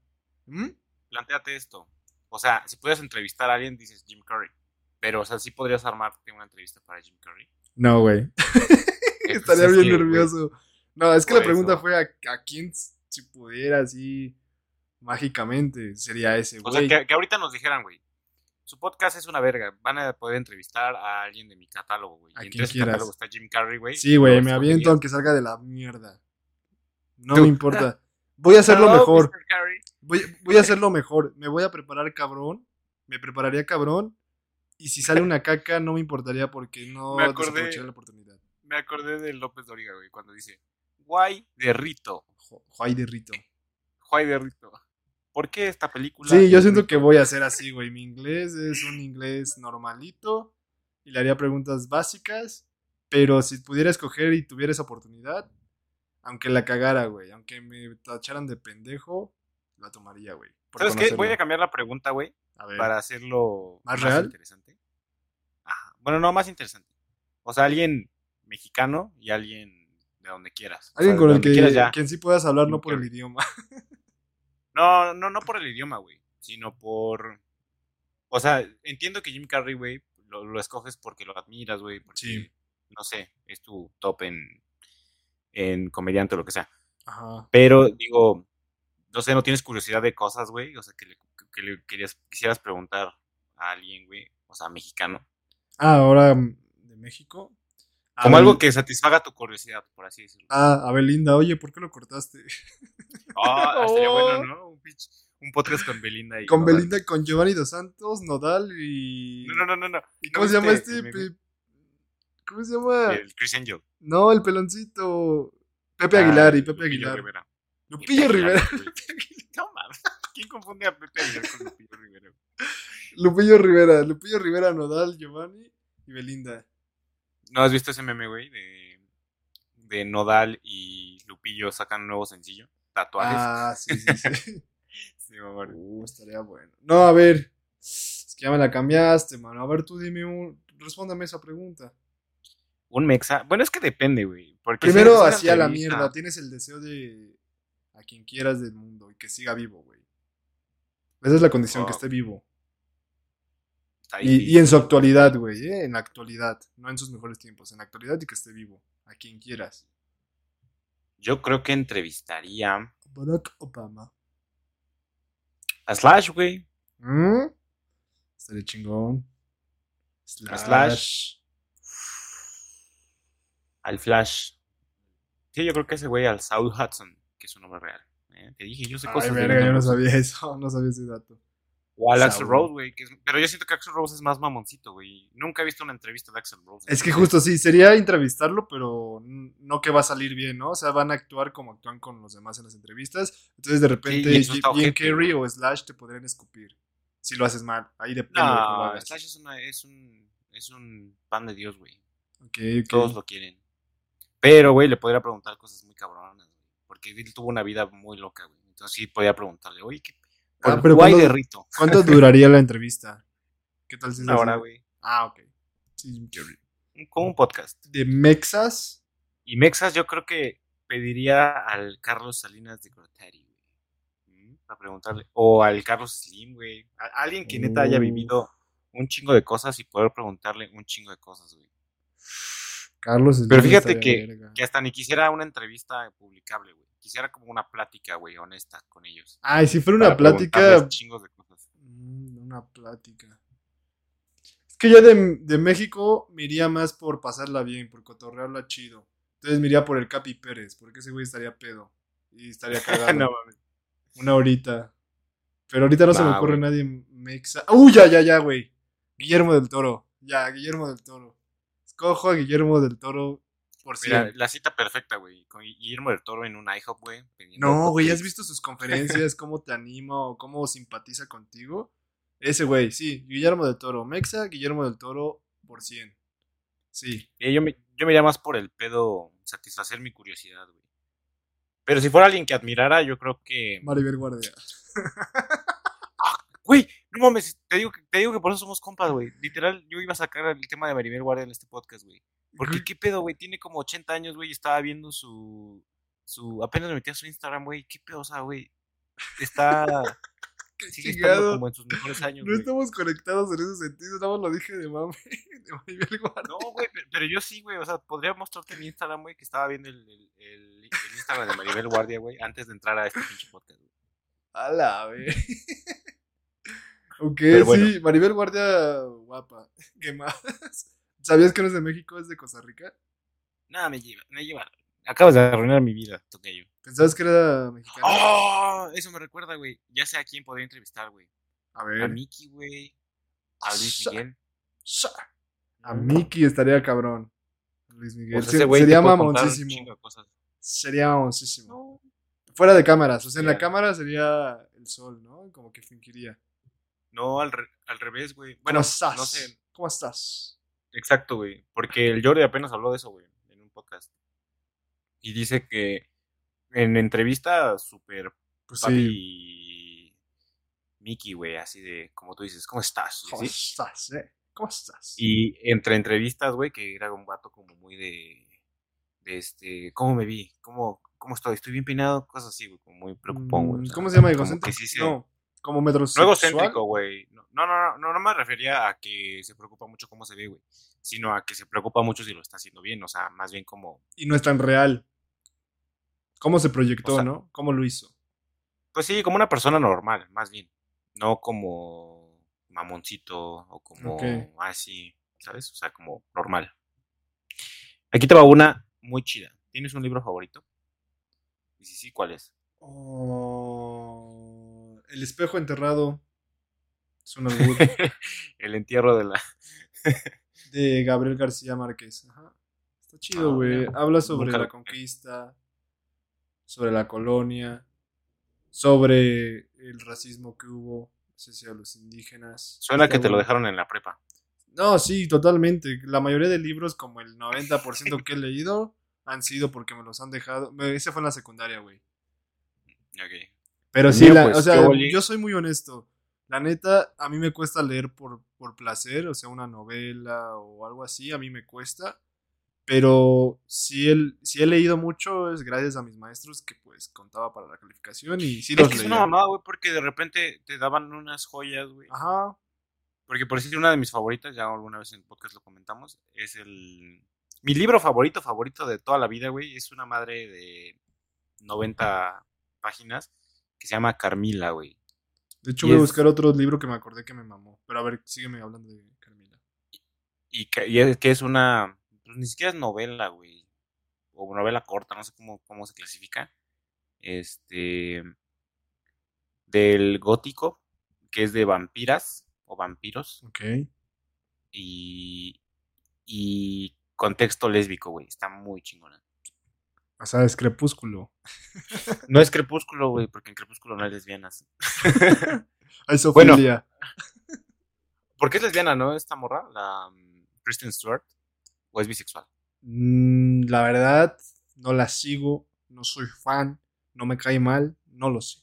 ¿Mm? Plantéate esto. O sea, si pudieras entrevistar a alguien, dices Jim Carrey. Pero, o sea, sí podrías armarte una entrevista para Jim Carrey. No, güey. Estaría es bien que, nervioso. No, es que la pregunta eso. fue a, a quién si pudiera así mágicamente sería ese, O sea, güey. que, que ahorita nos dijeran, güey. Su podcast es una verga. Van a poder entrevistar a alguien de mi catálogo, güey. A Y quien quieras. catálogo está Jim Carrey, güey. Sí, güey, me aviento aunque salga de la mierda. No me importa. Voy a hacerlo Hello, mejor. Voy, voy a hacerlo mejor. Me voy a preparar cabrón. Me prepararía cabrón. Y si sale una caca, no me importaría porque no Me acordé. la oportunidad. Me acordé de López Doriga, güey, cuando dice, guay de Rito. Juay de Rito. Guay de Rito. ¿Por qué esta película? Sí, yo siento que voy a hacer así, güey. Mi inglés es un inglés normalito. Y le haría preguntas básicas. Pero si pudiera escoger y tuviera esa oportunidad, aunque la cagara, güey. Aunque me tacharan de pendejo, la tomaría, güey. ¿Sabes qué? Voy conocerlo. a cambiar la pregunta, güey, para hacerlo ¿Más real? interesante. Ajá. Bueno, no, más interesante. O sea, alguien mexicano y alguien donde quieras. O Alguien sea, con el que quieras ya. quien sí puedas hablar, no por el idioma. No, no, no por el idioma, güey, sino por... O sea, entiendo que Jim Carrey, güey, lo, lo escoges porque lo admiras, güey, porque, Sí. no sé, es tu top en, en comediante o lo que sea. Ajá. Pero, digo, no sé, no tienes curiosidad de cosas, güey, o sea, que le, que le querías, quisieras preguntar a alguien, güey, o sea, mexicano. Ah, ahora mm, de México. Como Abel- algo que satisfaga tu curiosidad, por así decirlo. Ah, Abelinda, oye, ¿por qué lo cortaste? Ah, estaría Oh. bueno, ¿no? Un, pinche- un podcast con Belinda y con Nodal. Belinda, con Giovanni Dos Santos, Nodal y. No, no, no, no. ¿Y ¿No ¿Cómo se llama este? ¿Cómo se llama? El Chris Angel. No, el peloncito. Pepe Ah, Aguilar y Pepe Lupillo Aguilar. Rivera. Lupillo Rivera. No mames. ¿Quién confunde a Pepe Aguilar con Lupillo Rivera? Lupillo Rivera. Lupillo Rivera, Nodal, Giovanni y Belinda. ¿No has visto ese meme, güey? De, de Nodal y Lupillo sacan un nuevo sencillo. Tatuajes. Ah, sí, sí, sí. Sí, mamá. Uh, estaría bueno. No, a ver. Es que ya me la cambiaste, mano. A ver, tú dime un. Respóndame esa pregunta. Un mexa. Bueno, es que depende, güey. Porque si Primero, es una así a la mierda. Tienes el deseo de. A quien quieras del mundo y que siga vivo, güey. Esa es la condición, que Oh, esté vivo. Está Y, y en su actualidad, güey, ¿eh? En la actualidad. No en sus mejores tiempos. En la actualidad y que esté vivo. A quien quieras. Yo creo que entrevistaría Barack Obama. a Slash, güey. ¿Mm? Estaría chingón. A Slash. Al Flash. Sí, yo creo que ese güey, al Saul Hudson, que es su nombre real. ¿eh? Te dije, yo sé Ay, cosas de verga, yo no sabía eso. No sabía ese dato. O al Axel. Rose, güey. Pero yo siento que Axel Rose es más mamoncito, güey. Nunca he visto una entrevista de Axel Rose. Es que justo sí, sería entrevistarlo, pero no que va a salir bien, ¿no? O sea, van a actuar como actúan con los demás en las entrevistas. Entonces, de repente, Jim Carrey o Slash te podrían escupir. Si lo haces mal. Ahí depende de No, hagas. Slash es, una, es, un, es un pan de Dios, güey. Todos lo quieren. Pero, güey, le podría preguntar cosas muy cabronas, güey. Porque él tuvo una vida muy loca, güey. Entonces sí podía preguntarle, oye, ¿qué? Ah, pero guay ¿cuándo- de Rito. ¿Cuánto duraría la entrevista? ¿Qué tal si Una hora, güey. Ah, ok. Sí. Como un podcast. De Mexas. Y Mexas yo creo que pediría al Carlos Salinas de Gortari, güey. ¿Mm? Para preguntarle. O al Carlos Slim, güey. Alguien que neta haya Uf. vivido un chingo de cosas y poder preguntarle un chingo de cosas, güey. Carlos Slim Pero fíjate que hasta ni quisiera una entrevista publicable, güey. Quisiera como una plática, güey, honesta con ellos. Ay, si fuera una Para plática. preguntarles chingos de cosas. Mm, Una plática. Es que yo de, de México me iría más por pasarla bien, por cotorrearla chido. Entonces me iría por el Capi Pérez, porque ese güey estaría pedo. Y estaría cagado. no. Una horita. Pero ahorita no se me ocurre güey. nadie mexa. ¡Uy, ya, ya, ya, güey! Guillermo del Toro. Ya, Guillermo del Toro. Escojo a Guillermo del Toro por Mira, siempre. la cita perfecta, güey. Con Guillermo del Toro en un IHOP, güey. No, güey, ¿has visto sus conferencias? ¿Cómo te anima o cómo simpatiza contigo? Ese güey, sí. Guillermo del Toro. Mexa, Guillermo del Toro por 100. Sí. Eh, yo, me, yo me iría más por el pedo satisfacer mi curiosidad, güey. Pero si fuera alguien que admirara, yo creo que. Maribel Guardia. Güey, No mames, te digo, que, te digo que por eso somos compas, güey. Literal, yo iba a sacar el tema de Maribel Guardia en este podcast, güey. Porque qué pedo, güey. Tiene como 80 años, güey. y Estaba viendo su. su apenas me metí a su Instagram, güey. Qué pedo, o sea, güey. Está. Qué sigue estando como en sus mejores años, No güey. estamos conectados en ese sentido, nada más lo dije de mame, de Maribel Guardia. No, güey, pero, pero yo sí, güey. O sea, podría mostrarte mi Instagram, güey, que estaba viendo el, el, el- el Instagram de Maribel Guardia, güey, antes de entrar a este pinche podcast, güey. A la vez. ok, bueno. sí, Maribel Guardia, guapa. ¿Qué más? ¿Sabías que no es de México, es de Costa Rica? Nada, me lleva, me lleva. Acabas de arruinar mi vida, tocayo. ¿Pensabas que era mexicana? ¡Oh! Eso me recuerda, güey. Ya sé a quién podría entrevistar, güey. A A ver. Mickey, güey. A Luis Miguel. sa- A Mickey estaría cabrón. Luis Miguel. Pues ese güey sería mamoncísimo. Sería mamoncísimo. No. Fuera de cámaras. O sea, en la cámara sería el sol, ¿no? Como que fingiría. No, al, re- al revés, güey. ¿Cómo Bueno, estás? no sé. ¿Cómo estás? Exacto, güey. Porque el Jordi apenas habló de eso, güey, en un podcast. Y dice que en entrevista súper Pues papi sí. Mickey, güey, así de, como tú dices, ¿cómo estás? ¿Cómo ¿Sí? estás, eh? ¿Cómo estás? Y entre entrevistas, güey, que era un vato como muy de, de este, ¿cómo me vi? ¿Cómo, cómo estoy? ¿Estoy bien peinado? Cosas así, güey, como muy preocupón, güey. o Mm, sea, ¿Cómo se llama? ¿Egocéntrico? sí se- No, como No metrosexual. egocéntrico, güey. No, no, no, no, no me refería a que se preocupa mucho cómo se ve, güey. Sino a que se preocupa mucho si lo está haciendo bien. O sea, más bien como, Y no es tan real. ¿Cómo se proyectó, O sea- no? ¿Cómo lo hizo? pues sí, como una persona normal, más bien. No como mamoncito o como así, ¿sabes? O sea, como normal. Aquí te va una muy chida. ¿Tienes un libro favorito? Y si sí, ¿cuál es? Oh, el espejo enterrado. Es un albur El entierro de la... de Gabriel García Márquez. Ajá. Está chido, Ah, güey. Habla sobre Nunca la conquista, sobre la colonia, sobre el racismo que hubo, no sé si a los indígenas. Suena que te lo dejaron en la prepa. No, sí, totalmente. La mayoría de libros, como el 90% que he leído, han sido porque me los han dejado. Ese fue en la secundaria, güey. Ok. Pero sí, la- pues, o sea, yo soy muy honesto. La neta, a mí me cuesta leer por, por placer, o sea, una novela o algo así, a mí me cuesta. Pero si, el, si he leído mucho es gracias a mis maestros que pues contaba para la calificación y sí Es los que es leía. una mamada, güey, porque de repente te daban unas joyas, güey. Ajá. Porque por decir una de mis favoritas, ya alguna vez en el podcast lo comentamos, es el... Mi libro favorito, favorito de toda la vida, güey, es una madre de 90 páginas que se llama Carmila, güey. De hecho, Y voy a buscar otro libro que me acordé que me mamó. Pero a ver, sígueme hablando de Carmila. Y que, y es, que es una... Pues ni siquiera es novela, güey. O novela corta, no sé cómo, cómo se clasifica. Este... Del gótico, que es de vampiras o vampiros. Ok. Y... Y contexto lésbico, güey. Está muy chingona. O sea, es Crepúsculo. No es Crepúsculo, güey, porque en Crepúsculo no hay lesbianas. Hay Bueno. Sofía. ¿Por qué es lesbiana, no? Esta morra, la mm, Kristen Stewart. ¿O es bisexual? Mm, la verdad, no la sigo, no soy fan, no me cae mal, no lo sé.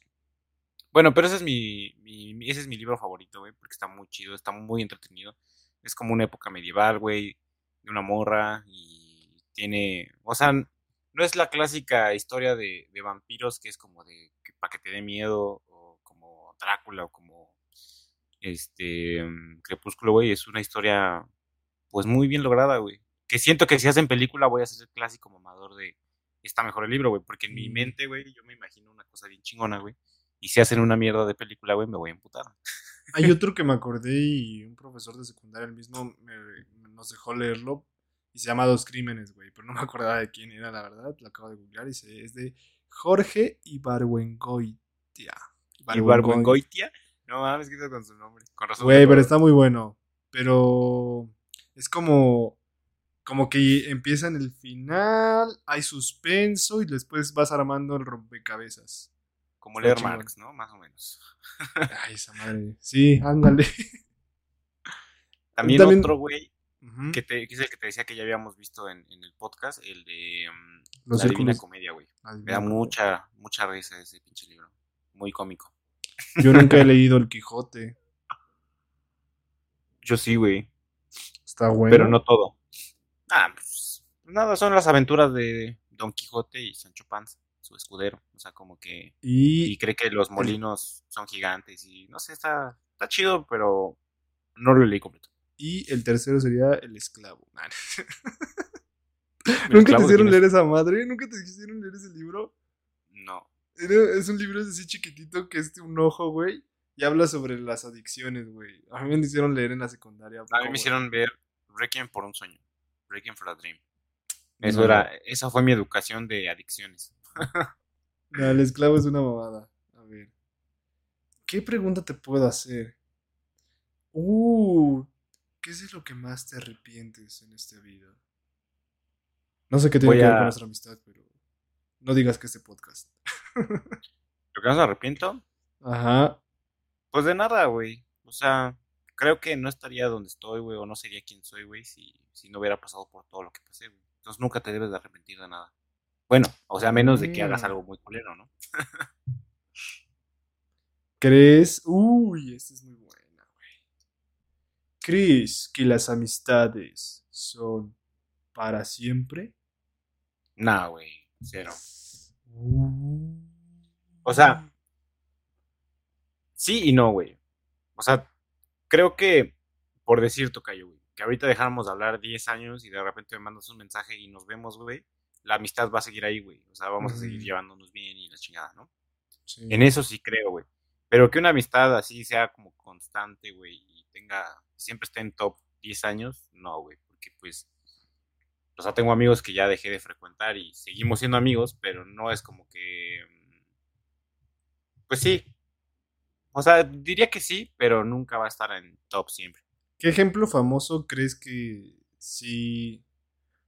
Bueno, pero ese es mi- ese es mi libro favorito, güey, porque está muy chido, está muy entretenido. Es como una época medieval, güey, de una morra y tiene, o sea, no es la clásica historia de, de vampiros que es como de para que te dé miedo o como Drácula o como este mm, Crepúsculo, güey, es una historia pues muy bien lograda, güey. Que siento que si hacen película voy a ser el clásico mamador de está mejor el libro, güey, porque en mi mente, güey, yo me imagino una cosa bien chingona, güey. Y si hacen una mierda de película, güey, me voy a emputar. Hay otro que me acordé y un profesor de secundaria, el mismo, me- nos dejó leerlo y se llama Dos Crímenes, güey, pero no me acordaba de quién era, la verdad, lo acabo de googlear y se, es de Jorge Ibargüengoitia. Y Barbengoitia, no mames, qué con su nombre. Con razón. Güey, pero está muy bueno. Pero es como, como que empieza en el final, hay suspenso y después vas armando el rompecabezas. Como leer. Marx, ¿no? Más o menos. Ay, esa madre. Sí, ándale. También, También- otro, güey, Que, te, que es el que te decía que ya habíamos visto en, en el podcast, el de Los La Divina. Comedia, güey. Me da mucha, mucha risa ese pinche libro. Muy cómico. Yo nunca he leído El Quijote. Yo sí, güey. Está bueno. Pero no todo. Ah, pues nada, son las aventuras de Don Quijote y Sancho Panza, su escudero. O sea, como que. Y, Y cree que los molinos son gigantes y no sé, está, está chido, pero no lo leí completo. Y el tercero sería el esclavo. ¿El ¿Nunca te esclavo hicieron leer es? esa madre? ¿Nunca te hicieron leer ese libro? No. Era- es un libro así chiquitito que es de un ojo, güey. Y habla sobre las adicciones, güey. A mí me hicieron leer en la secundaria. A mí me hicieron ver Requiem por un sueño. Requiem for a Dream. Eso No. era, esa fue mi educación de adicciones. No, el esclavo es una mamada. A ver. ¿Qué pregunta te puedo hacer? Uh, ¿qué es de lo que más te arrepientes en esta vida? No sé qué tiene Voy que ver a- con nuestra amistad, pero no digas que este podcast. Lo que más me arrepiento, Ajá. pues de nada, güey. O sea, creo que no estaría donde estoy, güey, o no sería quien soy, güey, si, si no hubiera pasado por todo lo que pasé, güey. Entonces nunca te debes de arrepentir de nada. Bueno, o sea, menos de que hagas Mm. algo muy culero, ¿no? ¿Crees? Uy, esta es muy. ¿Crees que las amistades son para siempre? Nah, güey, cero. Uh. O sea, Sí y no, güey. O sea, creo que, por decir, Tocayo, güey, que ahorita dejáramos de hablar 10 años y de repente me mandas un mensaje y nos vemos, güey, la amistad va a seguir ahí, güey. O sea, vamos a seguir llevándonos bien y la chingada, ¿no? Sí. En eso sí creo, güey. Pero que una amistad así sea como constante, güey, y tenga, siempre esté en top 10 años, no, güey, porque pues, o sea, tengo amigos que ya dejé de frecuentar y seguimos siendo amigos, pero no es como que, mm, pues sí. O sea, diría que sí, pero nunca va a estar en top siempre. ¿Qué ejemplo famoso crees que sí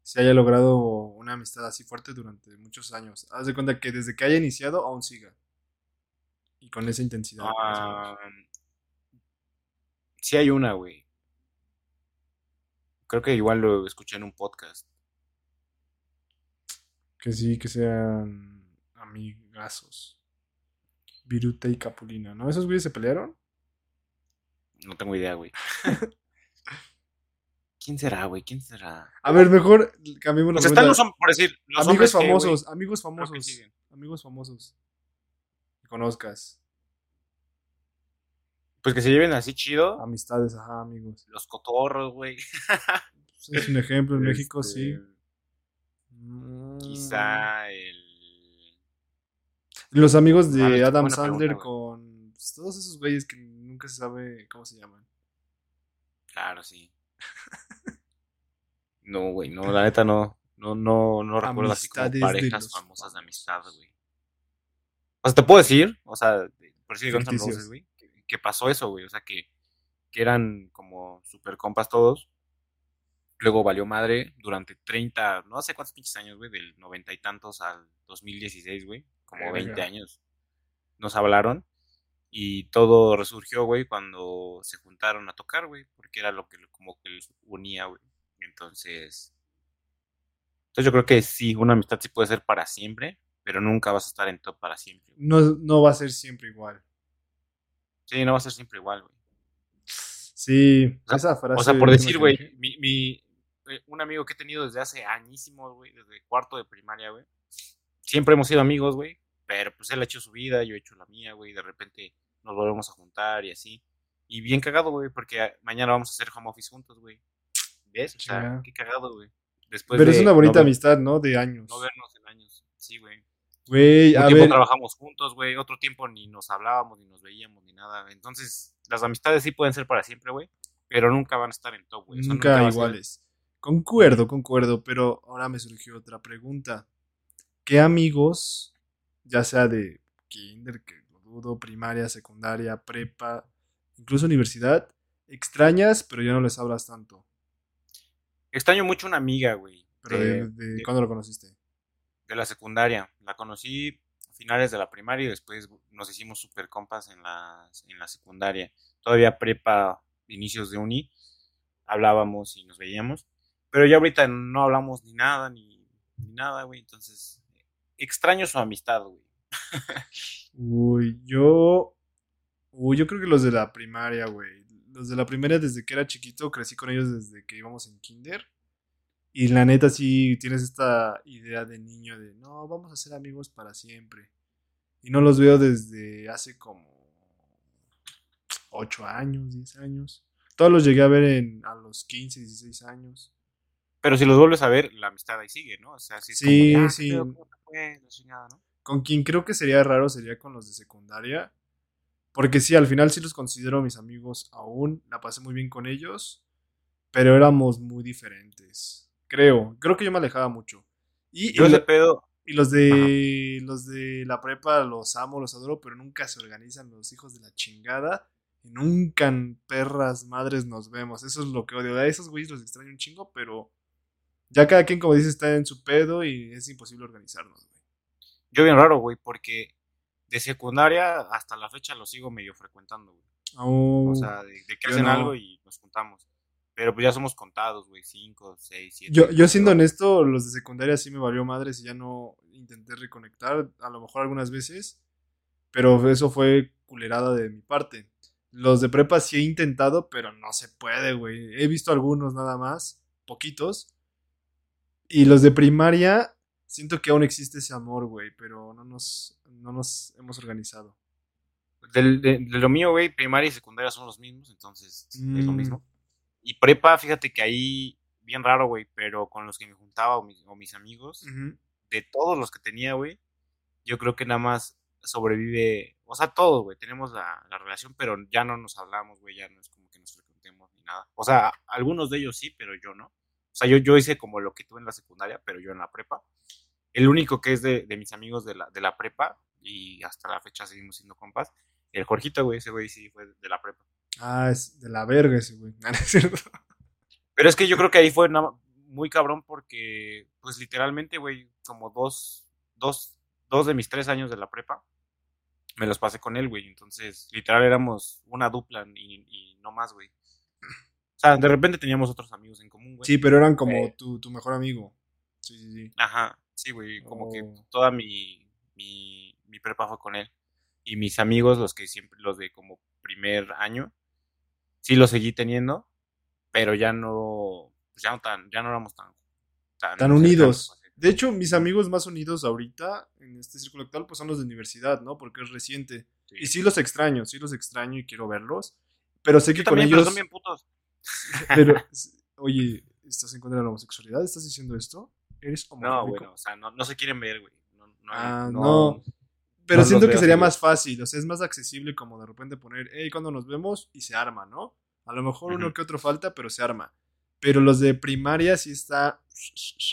se haya logrado una amistad así fuerte durante muchos años? Haz de cuenta que desde que haya iniciado aún siga. Y con esa intensidad. Sí hay una, güey. Creo que igual lo escuché en un podcast. Que sí, que sean amigazos. Viruta y Capulina, ¿no? ¿Esos güeyes se pelearon? No tengo idea, güey. ¿Quién será, güey? ¿Quién será? A ver, mejor cambiemos la Pues están los, por decir, los amigos que, famosos, amigos famosos. Amigos famosos. Que conozcas. Pues que se lleven así chido. Amistades, ajá, amigos. Los cotorros, güey. Pues es un ejemplo, en México Este, sí. Quizá el. Los amigos Ah, de es Adam Sandler pregunta, con pues, todos esos güeyes que nunca se sabe cómo se llaman. Claro, sí. No, güey, no, la neta no. No, no, no recuerdo así como parejas los famosas de amistad, güey. O sea, te puedo decir, o sea, por Ficticios. Roses, güey, que, pasó eso, güey. O sea, que, que eran como super compas todos. Luego valió madre durante 30, no sé cuántos pinches años, güey, del noventa y tantos al 2016, güey, como Verga. 20 años. Nos hablaron y todo resurgió, güey, cuando se juntaron a tocar, güey, porque era lo que como que los unía, güey. Entonces, entonces yo creo que sí, una amistad sí puede ser para siempre, pero nunca vas a estar en top para siempre. No, no va a ser siempre igual. Sí, no va a ser siempre igual, güey. Sí, O sea, esa frase. O sea, por decir, güey, mi, mi, eh, un amigo que he tenido desde hace añísimos, güey, desde cuarto de primaria, güey. Siempre hemos sido amigos, güey, pero pues él ha hecho su vida, yo he hecho la mía, güey, de repente nos volvemos a juntar y así. Y bien cagado, güey, porque mañana vamos a hacer home office juntos, güey. ¿Ves? O sea, qué cagado, güey. Después Pero es una bonita no amistad, ¿no? De años. No vernos en años. Sí, güey. Güey, Un a tiempo ver. trabajamos juntos, güey. Otro tiempo ni nos hablábamos, ni nos veíamos, ni nada. Entonces, las amistades sí pueden ser para siempre, güey. Pero nunca van a estar en top, güey. Nunca va a ser- iguales. Concuerdo, concuerdo, pero ahora me surgió otra pregunta. ¿Qué amigos, ya sea de kinder, que lo dudo, primaria, secundaria, prepa, incluso universidad, extrañas, pero ya no les hablas tanto? Extraño mucho una amiga, güey. Pero de, de, de- de- ¿Cuándo lo conociste? De la secundaria. La conocí a finales de la primaria y después nos hicimos super compas en la, en la secundaria. Todavía prepa, inicios de uni, hablábamos y nos veíamos. Pero ya ahorita no hablamos ni nada, ni, ni nada, güey. Entonces, extraño su amistad, güey. Uy, yo. Uy, yo creo que los de la primaria, güey. los de la primaria desde que era chiquito, crecí con ellos desde que íbamos en kinder. Y la neta sí tienes esta idea de niño de, no, vamos a ser amigos para siempre. Y no los veo desde hace como 8 años, 10 años. Todos los llegué a ver en, a los 15, 16 años. Pero si los vuelves a ver, la amistad ahí sigue, ¿no? O sea, si es Sí, como, "Ah, sí. pero ¿cómo te fue?", chingada, ¿no? Con quien creo que sería raro sería con los de secundaria. Porque sí, al final sí los considero mis amigos aún. La pasé muy bien con ellos. Pero éramos muy diferentes. Creo. Creo que yo me alejaba mucho. Y, Yo y pedo, y los de los de la prepa los amo, los adoro, pero nunca se organizan los hijos de la chingada. Y nunca en perras madres nos vemos. Eso es lo que odio. A esos güeyes los extraño un chingo, pero ya cada quien, como dice, está en su pedo y es imposible organizarnos, güey. yo bien raro, güey, porque de secundaria hasta la fecha lo sigo medio frecuentando, güey. Oh, O sea, de, de que hacen no. algo y nos juntamos. Pero pues ya somos contados, güey, cinco, seis, siete. yo, yo siendo honesto, los de secundaria sí me valió madres y ya no intenté reconectar, a lo mejor algunas veces, pero eso fue culerada de mi parte. Los de prepa sí he intentado, pero no se puede, güey. He visto algunos nada más, poquitos. Y los de primaria, siento que aún existe ese amor, güey, pero no nos, no nos hemos organizado. Del- de, de lo mío, güey, primaria y secundaria son los mismos, entonces es lo Mm. mismo. Y prepa, fíjate que ahí, bien raro, güey, pero con los que me juntaba o mis, o mis amigos, de todos los que tenía, güey, yo creo que nada más sobrevive, o sea, todos, güey, tenemos la, la relación, pero ya no nos hablamos, güey, ya no es como que nos frecuentemos ni nada. O sea, algunos de ellos sí, pero yo no. O sea, yo, yo hice como lo que tuve en la secundaria, pero yo en la prepa. El único que es de, de mis amigos de la, de la prepa, y hasta la fecha seguimos siendo compas, el Jorgito, güey, ese güey sí fue de la prepa. Ah, es de la verga ese, güey. No, no es cierto. Pero es que yo creo que ahí fue muy cabrón porque, pues literalmente, güey, como dos, dos, dos de mis tres años de la prepa, me los pasé con él, güey. Entonces, literal éramos una dupla y, y no más, güey. O sea, de repente teníamos otros amigos en común, güey. Sí, pero eran como Eh. tu, tu mejor amigo. Sí, sí, sí. Ajá, sí, güey. Como que Oh. toda mi, mi, mi prepa fue con él. Y mis amigos, los que siempre, los de como primer año, sí los seguí teniendo, pero ya no, pues ya no tan, ya no éramos tan, tan, Tan unidos. pues, De hecho, mis amigos más unidos ahorita en este círculo actual pues son los de universidad, ¿no? Porque es reciente. sí. Y sí los extraño, sí los extraño y quiero verlos. Pero sé que Yo con también, pero ellos... son bien putos. Pero, oye, ¿estás en contra de la homosexualidad? ¿Estás diciendo esto? ¿Eres No, homofóbico? bueno, o sea, no, no se quieren ver, güey. No, no, Ah, no, no. Pero no siento que sería más fácil, o sea, es más accesible como de repente poner, hey, cuando nos vemos y se arma, ¿no? A lo mejor uno que otro falta, pero se arma. Pero los de primaria sí está,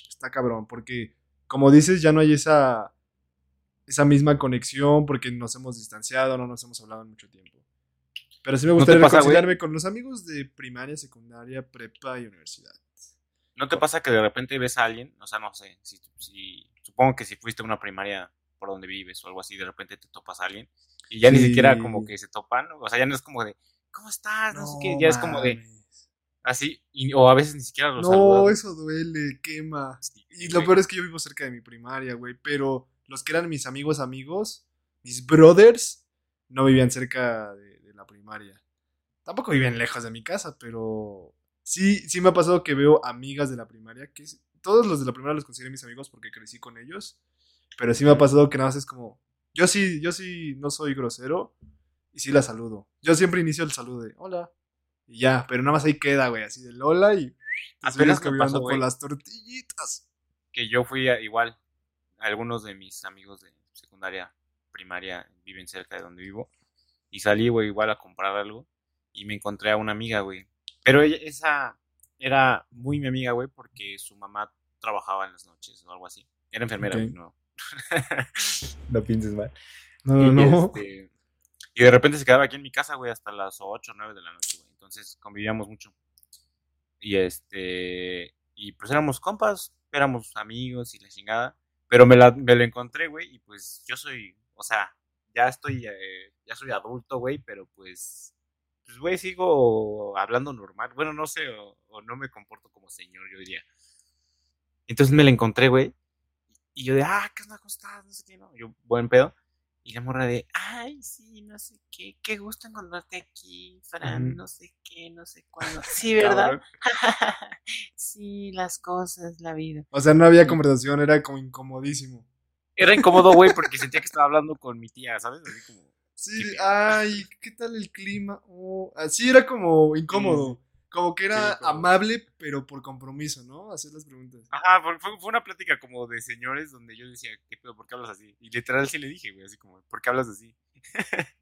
está cabrón, porque como dices, ya no hay esa, esa misma conexión porque nos hemos distanciado, no nos hemos hablado en mucho tiempo. Pero sí me ¿No gustaría güey? reconciliarme con los amigos de primaria, secundaria, prepa y universidad. ¿No te pasa que de repente ves a alguien? O sea, no sé, si, si supongo que si fuiste a una primaria por donde vives o algo así, de repente te topas a alguien y ya ni siquiera como que se topan, o sea, ya no es como de, ¿cómo estás? No, sé qué, ya es como de, así, y- o a veces ni siquiera los No, eso duele, quema. Sí, Y lo güey. peor es que yo vivo cerca de mi primaria, güey. Pero los que eran mis amigos, amigos, mis brothers, no vivían cerca de, de la primaria. Tampoco vivían lejos de mi casa, pero sí, sí me ha pasado que veo amigas de la primaria, que todos los de la primaria los considero mis amigos porque crecí con ellos. Pero sí me ha pasado que nada más es como, yo sí, yo sí no soy grosero y sí la saludo. Yo siempre inicio el saludo de hola. Y ya, pero nada más ahí queda, güey, así del hola y Apenas caminando pasó, güey. las tortillitas. que yo fui a- igual, algunos de mis amigos de secundaria, primaria, viven cerca de donde vivo, y salí, güey, igual a comprar algo, y me encontré a una amiga, güey. Pero ella, esa era muy mi amiga, güey, porque su mamá trabajaba en las noches o algo así. Era enfermera, no. no pienses mal. No, y, no, no. este, y de repente se quedaba aquí en mi casa, güey, hasta las 8 o 9 de la noche, güey. Entonces convivíamos mucho. Y este. Y pues éramos compas, éramos amigos y la chingada. Pero me, la, me lo encontré, güey, y pues yo soy. O sea, ya estoy. eh, ya soy adulto, güey, pero pues. Pues, güey, sigo hablando normal. Bueno, no sé, o, o no me comporto como señor, yo diría. Entonces me la encontré, güey. Y yo de, ah, ¿qué onda? ¿Cómo estás? No sé qué, ¿no? Yo, buen pedo. Y la morra de, ay, sí, no sé qué, qué gusto encontrarte aquí, Fran, no sé qué, no sé cuándo. Sí, ¿verdad? Sí, las cosas, la vida. O sea, no había conversación, era como incomodísimo. Era incómodo, güey, porque sentía que estaba hablando con mi tía, ¿sabes? Así como, Sí, ay, ¿qué tal el clima? Oh, así era como incómodo. Como que era Sí, como- amable, pero por compromiso, ¿no? Hacer las preguntas. Ajá, fue, una plática como de señores donde yo decía, ¿qué pedo? ¿Por qué hablas así? Y literal sí le dije, güey, así como, ¿por qué hablas así?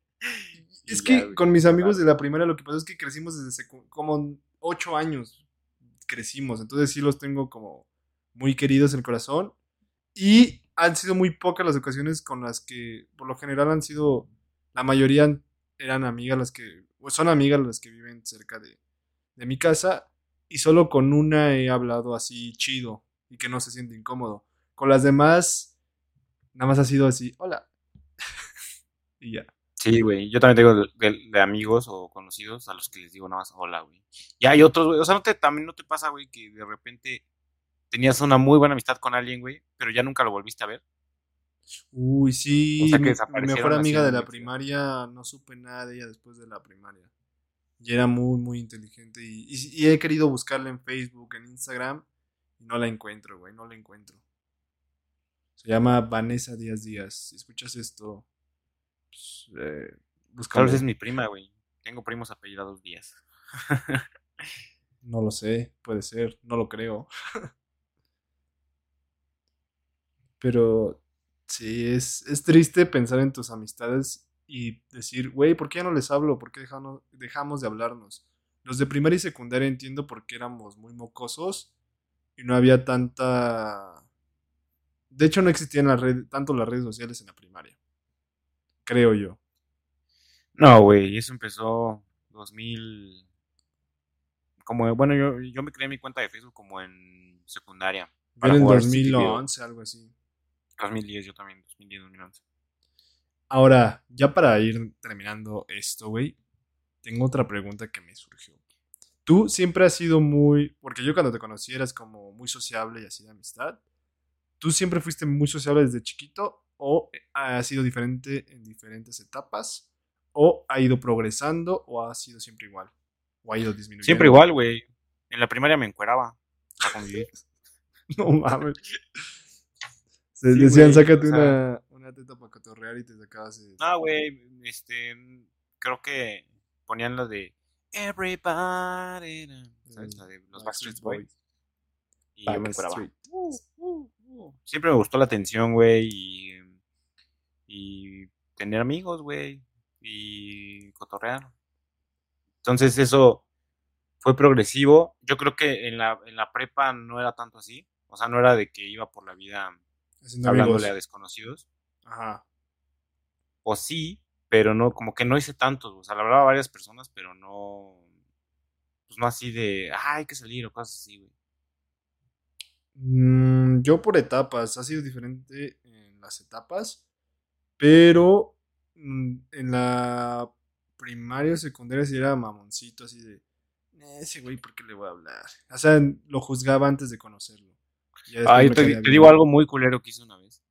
Es ya, que güey, con mis amigos de la primaria lo que pasó es que crecimos desde como ocho años. Crecimos, entonces sí los tengo como muy queridos en el corazón. Y han sido muy pocas las ocasiones con las que, por lo general, han sido, la mayoría eran amigas las que, o son amigas las que viven cerca de, de mi casa. Y solo con una he hablado así chido y que no se siente incómodo. Con las demás, nada más ha sido así, hola. y ya. Sí, güey, yo también tengo de, amigos o conocidos a los que les digo nada más hola, güey. Y hay otros, güey, o sea, no te, también no te pasa, güey, que de repente tenías una muy buena amistad con alguien, güey, pero ya nunca lo volviste a ver. Uy, sí, O sea, que mi, mi mejor amiga de la primaria, no supe nada de ella después de la primaria. Y era muy, muy inteligente. Y, y- y he querido buscarla en Facebook, en Instagram, y no la encuentro, güey, no la encuentro. Se llama Vanessa Díaz Díaz. Si escuchas esto, pues, eh, Tal vez es mi prima, güey. Tengo primos apellidados Díaz. No lo sé, puede ser, no lo creo. Pero sí, es, es triste pensar en tus amistades y decir, güey, ¿por qué ya no les hablo? ¿Por qué dejamos, dejamos de hablarnos? Los de primaria y secundaria entiendo por qué éramos muy mocosos y no había tanta... De hecho, no existían las redes, tanto las redes sociales en la primaria. Creo yo. No, güey, eso empezó 2000. Como, bueno, yo, yo me creé mi cuenta de Facebook como en secundaria. Yo en el jugar City Build. 2011, algo así. 2010, yo también, 2010, 2011. Ahora, ya para ir terminando esto, güey, tengo otra pregunta que me surgió. Tú siempre has sido muy, porque yo cuando te conocí eras como muy sociable y así de amistad. ¿Tú siempre fuiste muy sociable desde chiquito o ha sido diferente en diferentes etapas? ¿O ha ido progresando o ha sido siempre igual? ¿O ha ido disminuyendo? Siempre igual, güey. En la primaria me encueraba para convivir. No mames. Se Sí, decían, güey, sácate o sea- una, una teta para cotorrear y te sacabas el... No, güey, este, creo que ponían la de Everybody, ¿sabes? La de los Backstreet Boys. Y yo me encueraba. Backstreet. Siempre me gustó la atención, güey, y, y tener amigos, güey, y cotorrear. Entonces eso fue progresivo. Yo creo que en la, en la prepa no era tanto así. O sea, no era de que iba por la vida Haciendo hablándole a desconocidos. Ajá. O sí, pero no, como que no hice tantos. O sea, le hablaba a varias personas, pero no. Pues no así de, ah, hay que salir o cosas así, güey. Mm, yo por etapas, ha sido diferente en las etapas, pero mm, en la primaria o secundaria sí era mamoncito, así de, "Eh, ese güey, ¿por qué le voy a hablar? O sea, lo juzgaba antes de conocerlo. Ah, yo te, digo algo muy culero que hice una vez.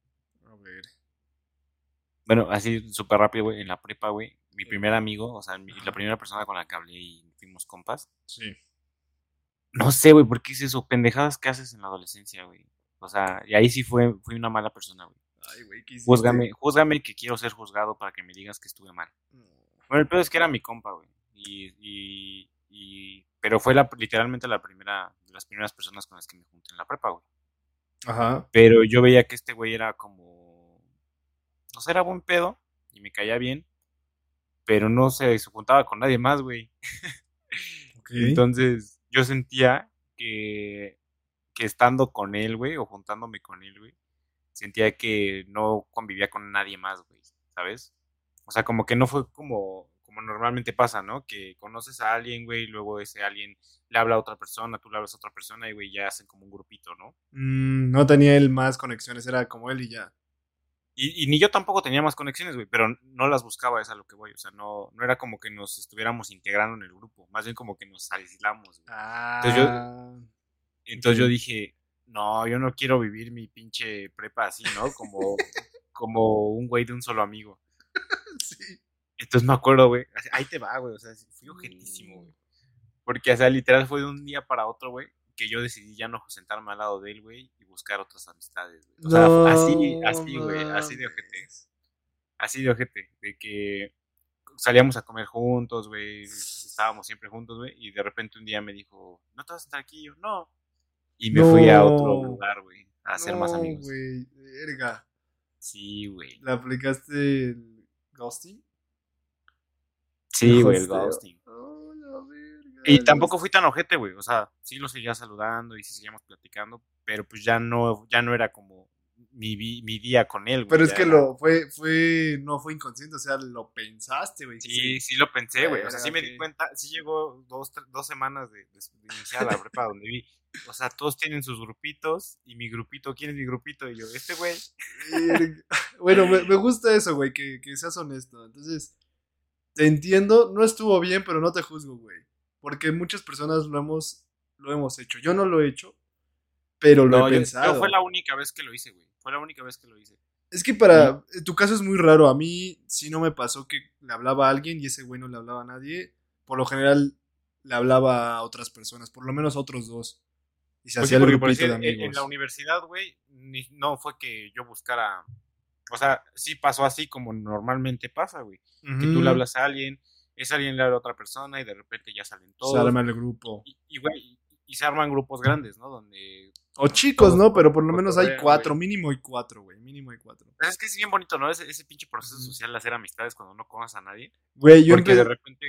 Bueno, así súper rápido, güey, en la prepa, güey. Mi primer amigo, o sea, mi- la primera persona con la que hablé y fuimos compas. Sí. No sé, güey, ¿por qué hice eso? Pendejadas que haces en la adolescencia, güey. O sea, y ahí sí fue, fui una mala persona, güey. Ay, güey, ¿qué hiciste? Júzgame, júzgame que quiero ser juzgado para que me digas que estuve mal. No. Bueno, el peor es que era mi compa, güey. Y, y, y- pero fue la, literalmente la primera, de las primeras personas con las que me junté en la prepa, güey. Ajá. Pero yo veía que este güey era como, no sé, era buen pedo y me caía bien, pero no se, se juntaba con nadie más, güey. Entonces yo sentía que, que estando con él, güey, o juntándome con él, güey, sentía que no convivía con nadie más, güey, ¿sabes? O sea, como que no fue como, como normalmente pasa, ¿no? Que conoces a alguien, güey, y luego ese alguien le habla a otra persona, tú le hablas a otra persona y, güey, ya hacen como un grupito, ¿no? Mm, no tenía él más conexiones, era como él y ya. Y, y ni yo tampoco tenía más conexiones, güey, pero no las buscaba, es a lo que voy. O sea, no, no era como que nos estuviéramos integrando en el grupo, más bien como que nos aislamos, güey. Ah. Entonces yo- Entonces yo dije, no, yo no quiero vivir mi pinche prepa así, ¿no? Como, como un güey de un solo amigo. Sí. Entonces me acuerdo, güey. Ahí te va, güey. O sea, fui objetísimo, güey. Porque, o sea, literal fue de un día para otro, güey, que yo decidí ya no sentarme al lado de él, güey, y buscar otras amistades, güey. O sea, así, así, güey, así de ojete. Así de ojete. De que salíamos a comer juntos, güey. Estábamos siempre juntos, güey. Y de repente un día me dijo, ¿no te vas a sentar aquí? Y yo, no. Y me fui a otro lugar, güey, a hacer más amigos. güey, verga. Sí, güey. ¿Le aplicaste el ghosting? Sí, güey, el ghosting. Y tampoco fui tan ojete, güey. O sea, sí lo seguía saludando y sí seguíamos platicando, pero pues ya no, ya no era como mi, mi día con él, güey. Pero es que lo fue, fue, no fue inconsciente, o sea, lo pensaste, güey. Sí, sí lo pensé, güey. O sea, sí me di cuenta, sí llegó dos, tre- dos semanas de, de, de iniciar la prepa donde vi. O sea, todos tienen sus grupitos y mi grupito, ¿quién es mi grupito? Y yo, este güey. Bueno, me, me gusta eso, güey, que, que seas honesto. Entonces, te entiendo, no estuvo bien, pero no te juzgo, güey. Porque muchas personas lo hemos, lo hemos hecho. Yo no lo he hecho, pero lo No, he yo, pensado. yo fue la única vez que lo hice, güey. Fue la única vez que lo hice. Es que para. en Tu caso es muy raro. A mí sí no me pasó que le hablaba a alguien y ese güey no le hablaba a nadie. Por lo general le hablaba a otras personas, por lo menos a otros dos. Y se Pues sí, hacía el porque por grupito de en- amigos. En la universidad, güey, ni- no fue que yo buscara. O sea, sí pasó así como normalmente pasa, güey. Que tú le hablas a alguien, ese alguien le habla a otra persona y de repente ya salen todos. Se arma el grupo. Y, y, güey, y, se arman grupos grandes, ¿no? Donde. O chicos, ¿no? Pero por lo menos hay cuatro, mínimo hay cuatro, güey. Mínimo hay cuatro. Pues es que es bien bonito, ¿no? Ese, ese pinche proceso social de hacer amistades cuando no conoces a nadie. Güey, yo Porque de empe- repente,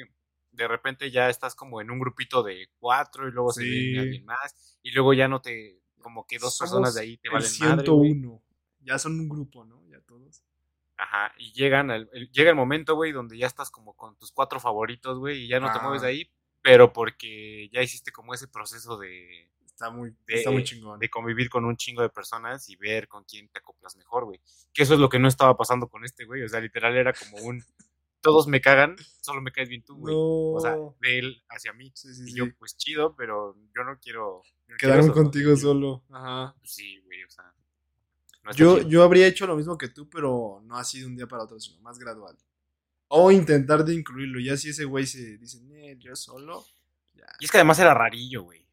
de repente ya estás como en un grupito de cuatro y luego se viene alguien más. Y luego ya no te. Como que dos personas de ahí te valen madre. güey. 101. Ya son un grupo, ¿no? Ajá, y llegan al- el- llega el momento, güey, donde ya estás como con tus cuatro favoritos, güey, y ya no te mueves de ahí, pero porque ya hiciste como ese proceso de, Está muy, de, está muy chingón. de convivir con un chingo de personas y ver con quién te acoplas mejor, güey. Que eso es lo que no estaba pasando con este, güey. O sea, literal era como un todos me cagan, solo me caes bien tú, güey. No. O sea, de él hacia mí. sí, sí, Y sí. yo, pues chido, pero yo no quiero. yo no quiero Quedaron contigo solo. Ajá. Sí, güey, o sea. No Yo, yo habría hecho lo mismo que tú, pero no así de un día para otro, sino más gradual. O intentar de incluirlo. Ya si ese güey se dice, "Nee, yo solo. Ya. Y es que además era rarillo, güey.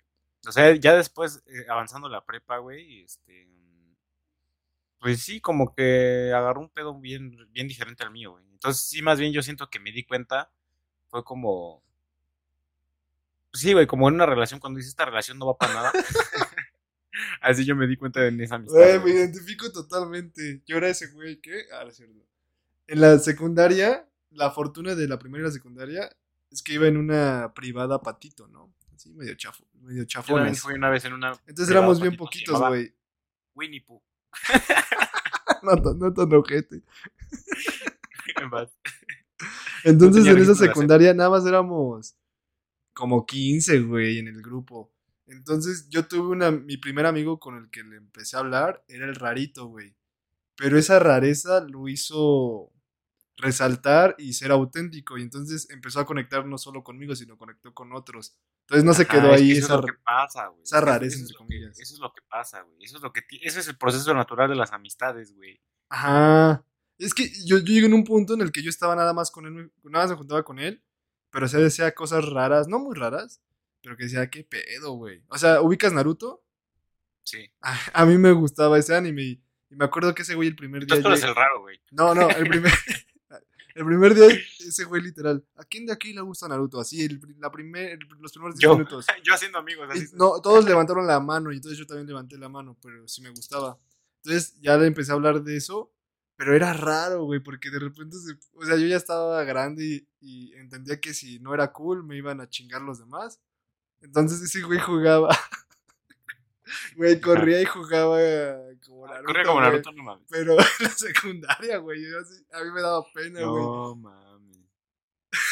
O sea, ya después, eh, avanzando la prepa, güey, este. Pues sí, como que agarró un pedo bien, bien diferente al mío, güey. Entonces, sí, más bien yo siento que me di cuenta. Fue como. pues sí, güey, como en una relación, cuando dices esta relación no va para nada. Así yo me di cuenta en esa amistad. Güey, me identifico totalmente. Yo era ese güey que. Ah, es cierto. En la secundaria, la fortuna de la primera y la secundaria es que iba en una privada patito, ¿no? Así medio chafo, medio Yo chafones. fui una vez en una. Entonces éramos bien patito, poquitos, güey. Winnie Pooh. No, tan- no tan ojete. Entonces en esa de secundaria nada más éramos como 15, güey, en el grupo. Entonces yo tuve una, mi primer amigo con el que le empecé a hablar, era el rarito, güey. Pero esa rareza lo hizo resaltar y ser auténtico. Y entonces empezó a conectar no solo conmigo, sino conectó con otros. Entonces no se quedó es que ahí eso esa... es lo que pasa, güey. esa Es que eso- rareza, eso, entre es que, comillas. eso es lo que pasa, güey. Eso es lo que ese es el proceso natural de las amistades, güey. Ajá. Es que yo, yo llegué en un punto en el que yo estaba nada más con él, nada más me juntaba con él, pero o sea, decía cosas raras, no muy raras, pero que decía, qué pedo, güey. O sea, ¿ubicas Naruto? Sí. A, a mí me gustaba ese anime y, y me acuerdo que ese güey el primer día... Tú eres el raro, güey. No, no, el primer... el primer día ese güey literal, ¿a quién de aquí le gusta Naruto? Así, el, la primer, los primeros 10 Yo, minutos. yo haciendo amigos, Y no, todos levantaron la mano y entonces yo también levanté la mano, pero sí me gustaba. Entonces ya le empecé a hablar de eso, pero era raro, güey, porque de repente, se- o sea, yo ya estaba grande y, y entendía que si no era cool me iban a chingar los demás. Entonces ese güey jugaba. Güey, corría y jugaba como Naruto. Corría como güey. Naruto, no mames. Pero en la secundaria, güey, yo así- a mí me daba pena, güey. No mames.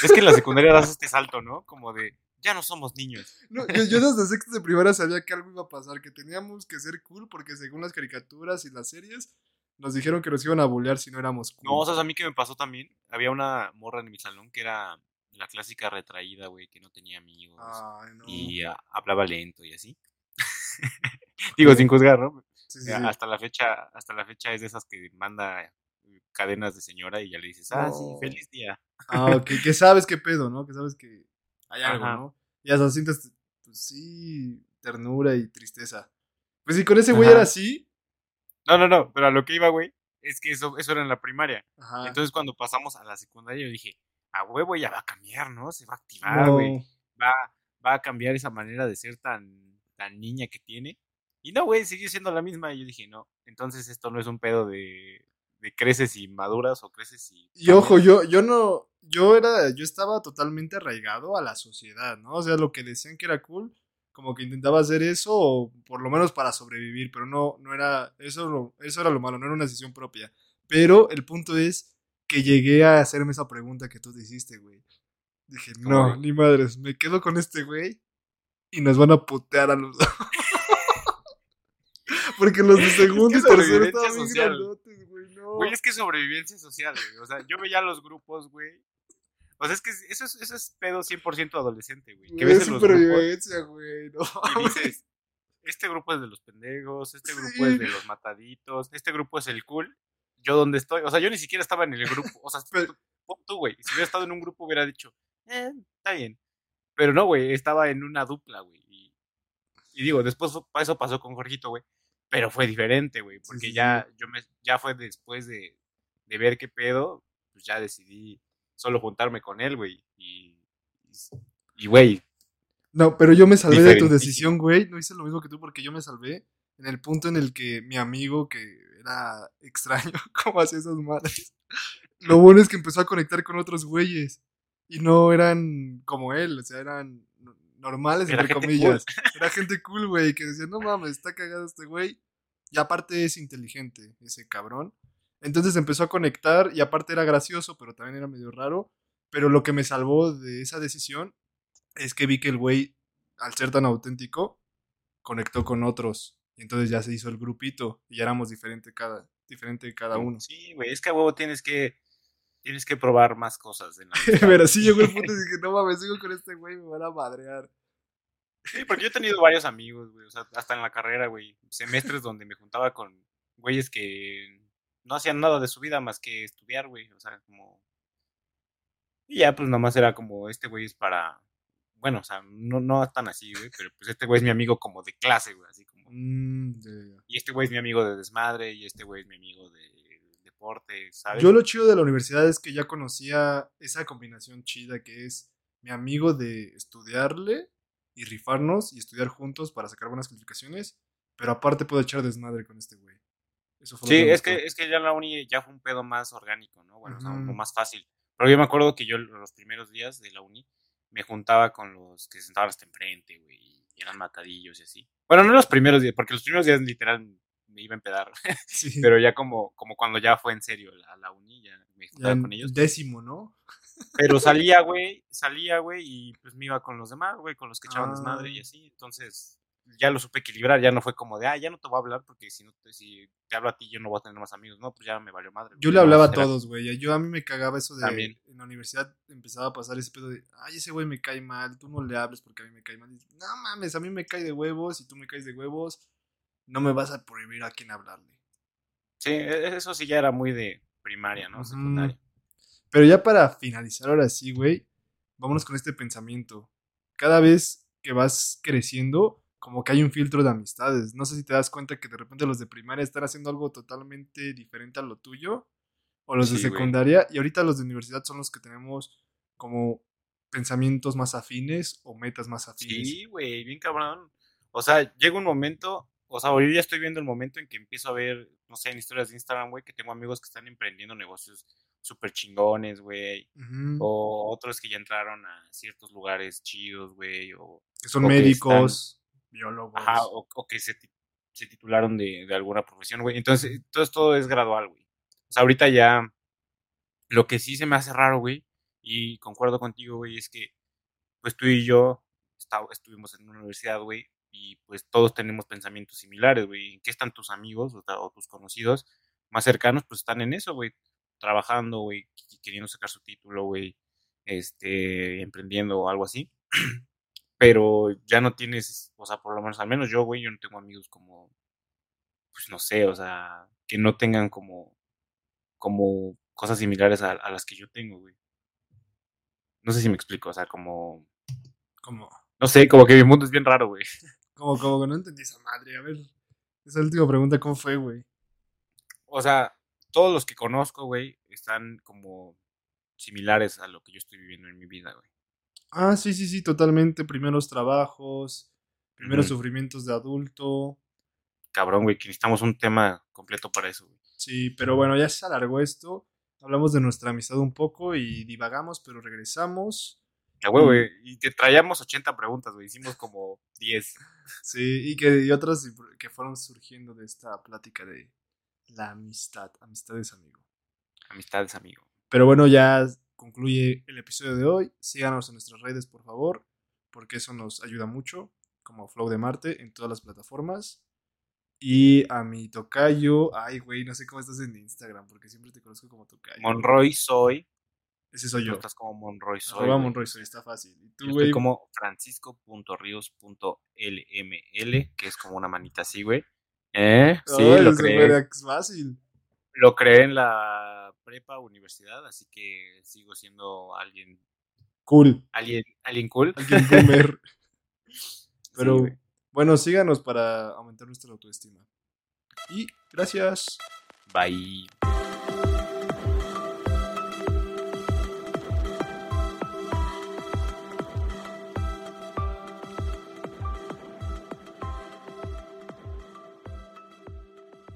Es que en la secundaria das este salto, ¿no? Como de, ya no somos niños. No, yo, yo desde sexto de primaria sabía que algo iba a pasar, que teníamos que ser cool porque según las caricaturas y las series nos dijeron que nos iban a bullear si no éramos cool. No, o sea, a mí que me pasó también. Había una morra en mi salón que era la clásica retraída, güey, que no tenía amigos. Ay, no. Y ah, hablaba lento y así. Digo, sin juzgar, ¿no? Sí, sí, sí. Hasta la fecha, hasta la fecha es de esas que manda cadenas de señora y ya le dices, ah, sí, No. feliz día. Ah, ok, que sabes qué pedo, ¿no? Que sabes que hay algo, Ajá. ¿no? Y hasta sientes, pues sí, ternura y tristeza. Pues si con ese güey Ajá. era así, No, no, no, pero a lo que iba, güey, es que eso, eso era en la primaria. ajá. Entonces cuando pasamos a la secundaria yo dije, a huevo ya va a cambiar, ¿no? Se va a activar, güey. no. Va, va a cambiar esa manera de ser tan, tan niña que tiene. Y no, güey, sigue siendo la misma. Y yo dije, no, entonces esto no es un pedo de, de creces y maduras o creces y... Y ojo, yo, yo no, yo era, yo estaba totalmente arraigado a la sociedad, ¿no? O sea, lo que decían que era cool, como que intentaba hacer eso, o por lo menos para sobrevivir, pero no, no era, eso, eso era lo malo, no era una decisión propia. Pero el punto es que llegué a hacerme esa pregunta que tú te hiciste, güey. Dije, ¿Cómo, no, ni madres, me quedo con este güey y nos van a putear a los dos. Porque los de segundo y tercero estaban bien grandotes, güey, no. Güey, es que sobrevivencia social, güey. O sea, yo veía los grupos, güey. O sea, es que eso es, eso es pedo 100% adolescente, güey. Que ves es supervivencia, güey. No, y dices, este grupo es de los pendejos, este grupo Sí. es de los mataditos, este grupo es el cool. Yo dónde estoy, o sea, yo ni siquiera estaba en el grupo. O sea, tú, güey. Si hubiera estado en un grupo hubiera dicho, eh, está bien. Pero no, güey, estaba en una dupla, güey. Y, y digo, después eso pasó con Jorgito, güey. Pero fue diferente, güey. Porque sí, ya, yo me, ya fue después de, de ver qué pedo, pues ya decidí solo juntarme con él, güey. Y, y, güey, No, pero yo me salvé de tu decisión, güey. No hice lo mismo que tú porque yo me salvé en el punto en el que mi amigo, que era extraño, como hacía esas madres, lo bueno es que empezó a conectar con otros güeyes. Y no eran como él, o sea, eran no- normales, Era entre comillas. Era gente cool, güey, que decía, no mames, está cagado este güey. Y aparte es inteligente, ese cabrón. Entonces empezó a conectar y aparte era gracioso, pero también era medio raro. Pero lo que me salvó de esa decisión es que vi que el güey, al ser tan auténtico, conectó con otros. Y entonces ya se hizo el grupito y ya éramos diferente cada, diferente cada uno. Sí, güey, es que a huevo tienes que, tienes que probar más cosas en la. Pero sí llegó el punto y dije, no mames, sigo con este güey, me van a madrear. Sí, porque yo he tenido varios amigos, güey, o sea, hasta en la carrera, güey, semestres donde me juntaba con güeyes que no hacían nada de su vida más que estudiar, güey, o sea, como... Y ya, pues, nomás era como, este güey es para... Bueno, o sea, no, no tan así, güey, pero pues este güey es mi amigo como de clase, güey, así. Mm. Y este güey es mi amigo de desmadre, y este güey es mi amigo de deporte, ¿sabes? Yo lo chido de la universidad es que ya conocía esa combinación chida que es mi amigo de estudiarle y rifarnos y estudiar juntos para sacar buenas calificaciones, pero aparte puedo echar desmadre con este güey. Eso fue Sí, es que, es que ya la uni ya fue un pedo más orgánico, ¿no? Bueno, o sea, un más fácil. Pero yo me acuerdo que yo los primeros días de la uni me juntaba con los que se sentaban hasta enfrente, güey, y eran matadillos y así. Bueno, no los primeros días, porque los primeros días literal me iba a empedar, Sí, pero ya como, como cuando ya fue en serio la, la uni, ya me juntaba con ellos. décimo, ¿no? Pero salía, güey, salía, güey, y pues me iba con los demás, güey, con los que echaban desmadre y Ah. así. Entonces, ya lo supe equilibrar, ya no fue como de, ah, ya no te voy a hablar porque si no te, si te hablo a ti yo no voy a tener más amigos. No, pues ya me valió madre. Yo le hablaba a todos, güey. Yo a mí me cagaba eso de También. en la universidad empezaba a pasar ese pedo de, ay, ese güey me cae mal, tú no le hables porque a mí me cae mal. Y, no mames, a mí me cae de huevos y tú me caes de huevos, no me vas a prohibir a quién hablarle. Sí, e- eso sí ya era muy de primaria, ¿no? Secundaria. Pero ya para finalizar ahora sí, güey, vámonos con este pensamiento. Cada vez que vas creciendo, como que hay un filtro de amistades. No sé si te das cuenta que de repente los de primaria están haciendo algo totalmente diferente a lo tuyo, o los de Sí, secundaria, y ahorita los de universidad son los que tenemos como pensamientos más afines o metas más afines. Sí, güey, bien cabrón. O sea, llega un momento, o sea, hoy ya estoy viendo el momento en que empiezo a ver, no sé, en historias de Instagram, güey, que tengo amigos que están emprendiendo negocios súper chingones, güey. O otros que ya entraron a ciertos lugares chidos, güey. O, que son o médicos, biólogos. ajá, o, o que se, se titularon de, de alguna profesión, güey. Entonces, todo esto es gradual, güey. O sea, ahorita ya, lo que sí se me hace raro, güey, y concuerdo contigo, güey, es que, pues tú y yo está- estuvimos en una universidad, güey, y pues todos tenemos pensamientos similares, güey. ¿En qué están tus amigos o, o tus conocidos más cercanos? Pues están en eso, güey. Trabajando, güey, qu- queriendo sacar su título, güey, este, emprendiendo o algo así. Pero ya no tienes, o sea, por lo menos, al menos yo, güey, yo no tengo amigos como, pues no sé, o sea, que no tengan como como cosas similares a, a las que yo tengo, güey. No sé si me explico, o sea, como... Como, No sé, como que mi mundo es bien raro, güey. como, como que no entendí esa madre. A ver, esa última pregunta, ¿cómo fue, güey? O sea, todos los que conozco, güey, están como similares a lo que yo estoy viviendo en mi vida, güey. Ah, sí, sí, sí, totalmente. Primeros trabajos, primeros sufrimientos de adulto. Cabrón, güey, que necesitamos un tema completo para eso, güey. Sí, pero bueno, ya se alargó esto. Hablamos de nuestra amistad un poco y divagamos, pero regresamos. Ya, güey, Y- güey. Y te traíamos 80 preguntas, güey. Hicimos como 10. Sí, y que y otras que fueron surgiendo de esta plática de la amistad. Amistades, amigo. Amistades, amigo. Pero bueno, ya concluye el episodio de hoy. Síganos en nuestras redes, por favor, porque eso nos ayuda mucho, como Flow de Marte, en todas las plataformas. Y a mi tocayo, ay, güey, no sé cómo estás en Instagram, porque siempre te conozco como tocayo. Monroy soy. Ese soy Tú yo. estás como Monroy soy. Arroba. Monroy soy, está fácil. Y tú, Yo güey, estoy como francisco.rios.lml, que es como una manita así, güey. ¿Eh? Sí, lo es creé. súper fácil. Lo creé en la prepa universidad, así que sigo siendo alguien, Cool. alguien, alguien cool. Alguien boomer. Pero bueno, síganos para aumentar nuestra autoestima. Y gracias. Bye.